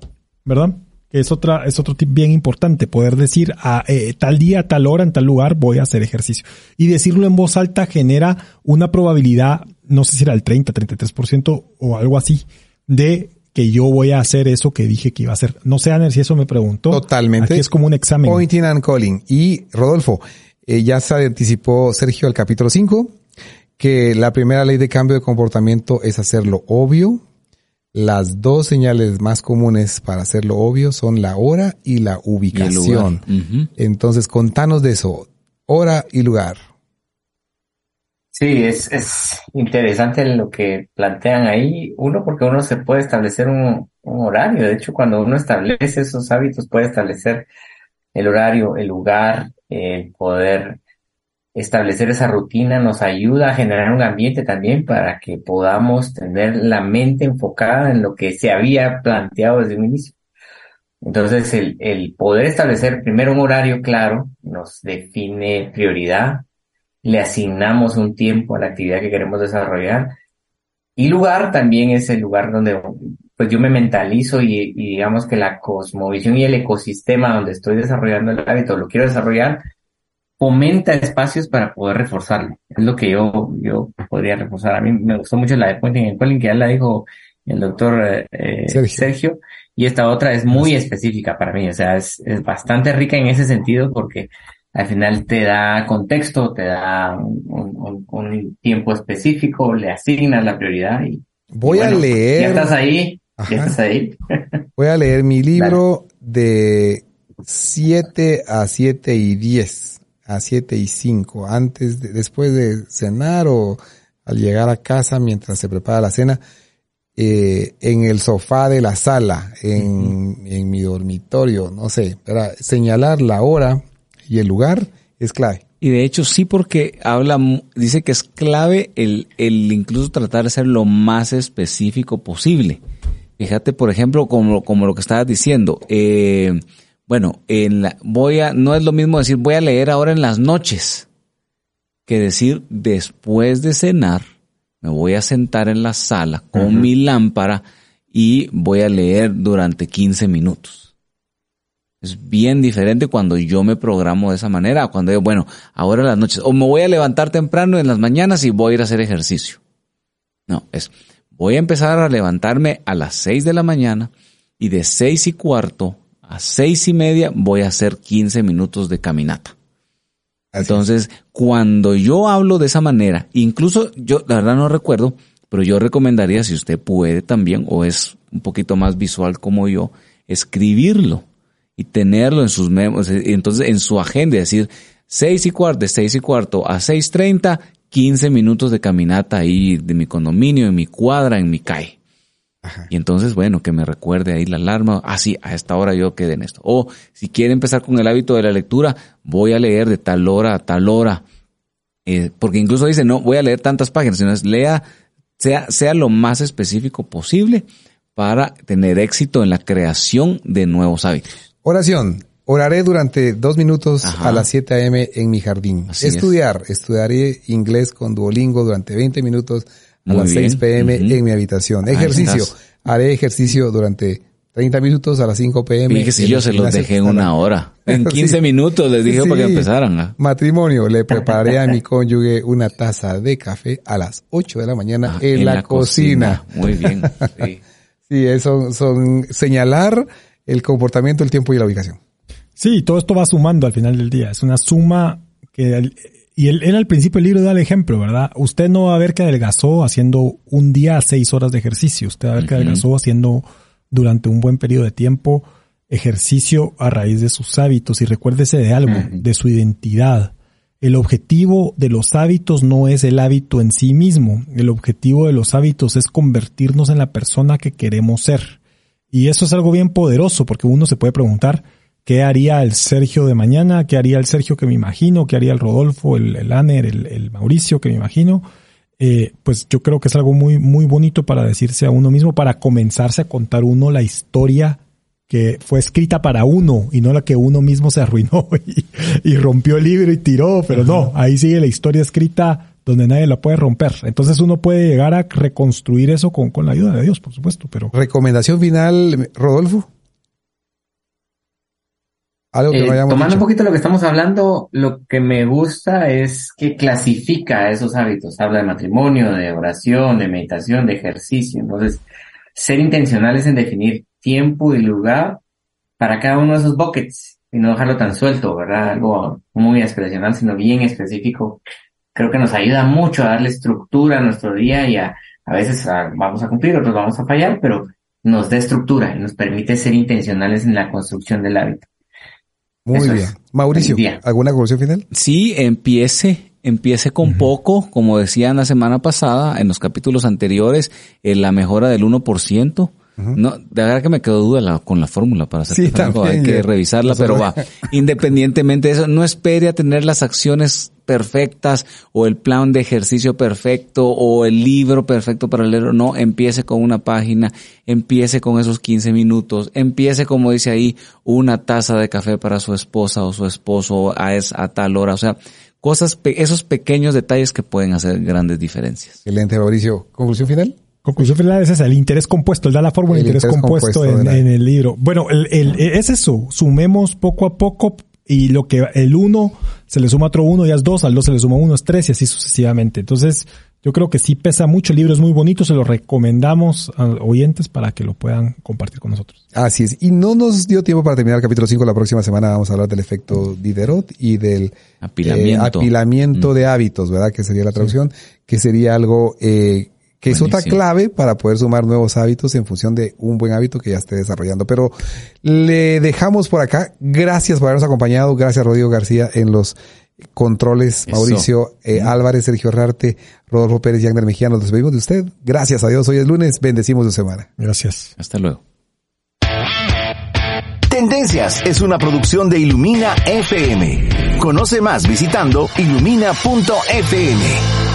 ¿verdad? Es otra, es otro tip bien importante, poder decir a eh, tal día, tal hora, en tal lugar voy a hacer ejercicio. Y decirlo en voz alta genera una probabilidad, no sé si era el 30, 33% o algo así, de que yo voy a hacer eso que dije que iba a hacer. No sé, Aner, si eso me preguntó. Totalmente. Aquí es como un examen. Pointing and calling. Y Rodolfo, eh, ya se anticipó Sergio al capítulo 5 que la primera ley de cambio de comportamiento es hacerlo obvio. Las dos señales más comunes para hacerlo obvio son la hora y la ubicación. Entonces, contanos de eso. Hora y lugar. Sí, es, es interesante lo que plantean ahí. Uno, porque uno se puede establecer un, un horario. De hecho, cuando uno establece esos hábitos, puede establecer el horario, el lugar, el poder establecer esa rutina nos ayuda a generar un ambiente también para que podamos tener la mente enfocada en lo que se había planteado desde un inicio. Entonces, el, el poder establecer primero un horario claro nos define prioridad, le asignamos un tiempo a la actividad que queremos desarrollar y lugar también es el lugar donde pues yo me mentalizo y, y digamos que la cosmovisión y el ecosistema donde estoy desarrollando el hábito lo quiero desarrollar fomenta espacios para poder reforzarlo. Es lo que yo, yo podría reforzar. A mí me gustó mucho la de Pointing and Calling, que ya la dijo el doctor eh, Sergio. y esta otra es muy específica para mí, o sea, es, es bastante rica en ese sentido porque al final te da contexto, te da un, un, tiempo específico, le asignas la prioridad y... Voy a leer... Ya estás ahí, estás ahí. Voy a leer mi libro de 7 a 7 y 10 a 7 y 5, antes, de, después de cenar o al llegar a casa mientras se prepara la cena, eh, en el sofá de la sala, en, en mi dormitorio, no sé, para señalar la hora y el lugar es clave. Y de hecho sí porque habla, dice que es clave el, el incluso tratar de ser lo más específico posible. Fíjate, por ejemplo, como, como lo que estabas diciendo, eh, bueno, en la, voy a, no es lo mismo decir voy a leer ahora en las noches que decir después de cenar me voy a sentar en la sala con mi lámpara y voy a leer durante 15 minutos. Es bien diferente cuando yo me programo de esa manera, cuando digo, bueno, ahora en las noches, o me voy a levantar temprano en las mañanas y voy a ir a hacer ejercicio. No, es, voy a empezar a levantarme a las 6 de la mañana y de seis y cuarto a seis y media voy a hacer 15 minutos de caminata. Entonces, cuando yo hablo de esa manera, incluso yo, la verdad no recuerdo, pero yo recomendaría, si usted puede también, o es un poquito más visual como yo, escribirlo y tenerlo en sus memos, entonces en su agenda, decir, seis y cuarto, de seis y cuarto a seis treinta, 15 minutos de caminata ahí de mi condominio, en mi cuadra, en mi calle. Y entonces, bueno, que me recuerde ahí la alarma, ah, sí, a esta hora yo quedé en esto. O si quiere empezar con el hábito de la lectura, voy a leer de tal hora a tal hora. Eh, porque incluso dice, no voy a leer tantas páginas, sino es lea, sea, sea lo más específico posible para tener éxito en la creación de nuevos hábitos. Oración. Oraré durante dos minutos a las 7 a.m. en mi jardín. Estudiar. Estudiaré inglés con Duolingo durante 20 minutos a las 6 pm en mi habitación. Ejercicio. Haré ejercicio durante 30 minutos a las 5 pm. Fíjese, si yo se los dejé en una hora. En 15 minutos les dije para que empezaran. ¿ah? Matrimonio. Le preparé a mi cónyuge una taza de café a las 8 de la mañana ah, en, la, cocina. Muy bien. Sí. sí, eso son señalar el comportamiento, el tiempo y la ubicación. Sí, todo esto va sumando al final del día. Es una suma que y él, él, al principio del libro da el ejemplo, ¿verdad? Usted no va a ver que adelgazó haciendo un día seis horas de ejercicio. Usted va a ver que adelgazó haciendo durante un buen periodo de tiempo ejercicio a raíz de sus hábitos. Y recuérdese de algo, de su identidad. El objetivo de los hábitos no es el hábito en sí mismo. El objetivo de los hábitos es convertirnos en la persona que queremos ser. Y eso es algo bien poderoso porque uno se puede preguntar, ¿Qué haría el Sergio de mañana? ¿Qué haría el Sergio que me imagino? ¿Qué haría el Rodolfo, el, el Aner, el, Mauricio que me imagino? Eh, pues yo creo que es algo muy, muy bonito para decirse a uno mismo, para comenzarse a contar uno la historia que fue escrita para uno y no la que uno mismo se arruinó y, rompió el libro y tiró, pero no, ahí sigue la historia escrita donde nadie la puede romper. Entonces uno puede llegar a reconstruir eso con, con la ayuda de Dios, por supuesto, pero... Recomendación final, Rodolfo. Eh, tomando un poquito lo que estamos hablando, lo que me gusta es que clasifica esos hábitos. Habla de matrimonio, de oración, de meditación, de ejercicio. Entonces, ser intencionales en definir tiempo y lugar para cada uno de esos buckets y no dejarlo tan suelto, ¿verdad? Algo muy expresional, sino bien específico creo que nos ayuda mucho a darle estructura a nuestro día y a, a veces vamos a cumplir, otros vamos a fallar, pero nos da estructura y nos permite ser intencionales en la construcción del hábito. Muy bien. Mauricio, ¿alguna conclusión final? Sí, empiece, empiece con poco, como decían la semana pasada, en los capítulos anteriores, en la mejora del 1%. No, de verdad que me quedó duda con la fórmula para hacer sí, hay que revisarla, pero va. Independientemente de eso, no espere a tener las acciones perfectas o el plan de ejercicio perfecto o el libro perfecto para leer. No, empiece con una página, empiece con esos 15 minutos, empiece como dice ahí, una taza de café para su esposa o su esposo a, es, a tal hora. O sea, cosas, esos pequeños detalles que pueden hacer grandes diferencias. Excelente, Mauricio. ¿Conclusión final? Conclusión final es esa, el interés compuesto, él da la fórmula de interés, compuesto, en, el libro. Bueno, el, el, es eso, sumemos poco a poco y lo que el uno se le suma otro uno ya es dos, al dos se le suma uno es tres y así sucesivamente. Entonces, yo creo que sí pesa mucho, el libro es muy bonito, se lo recomendamos a oyentes para que lo puedan compartir con nosotros. Así es, y no nos dio tiempo para terminar el capítulo 5, la próxima semana vamos a hablar del efecto Diderot y del apilamiento, eh, apilamiento mm. de hábitos, ¿verdad? Que sería la traducción, que sería algo eh, que es otra clave para poder sumar nuevos hábitos en función de un buen hábito que ya esté desarrollando. Pero le dejamos por acá. Gracias por habernos acompañado. Gracias Rodrigo García en los controles. Mauricio eh, Álvarez, Sergio Rarte, Rodolfo Pérez y Ángel Mejía. Nos despedimos de usted. Gracias a Dios. Hoy es lunes. Bendecimos su semana. Gracias. Hasta luego. Tendencias es una producción de Ilumina FM. Conoce más visitando ilumina.fm.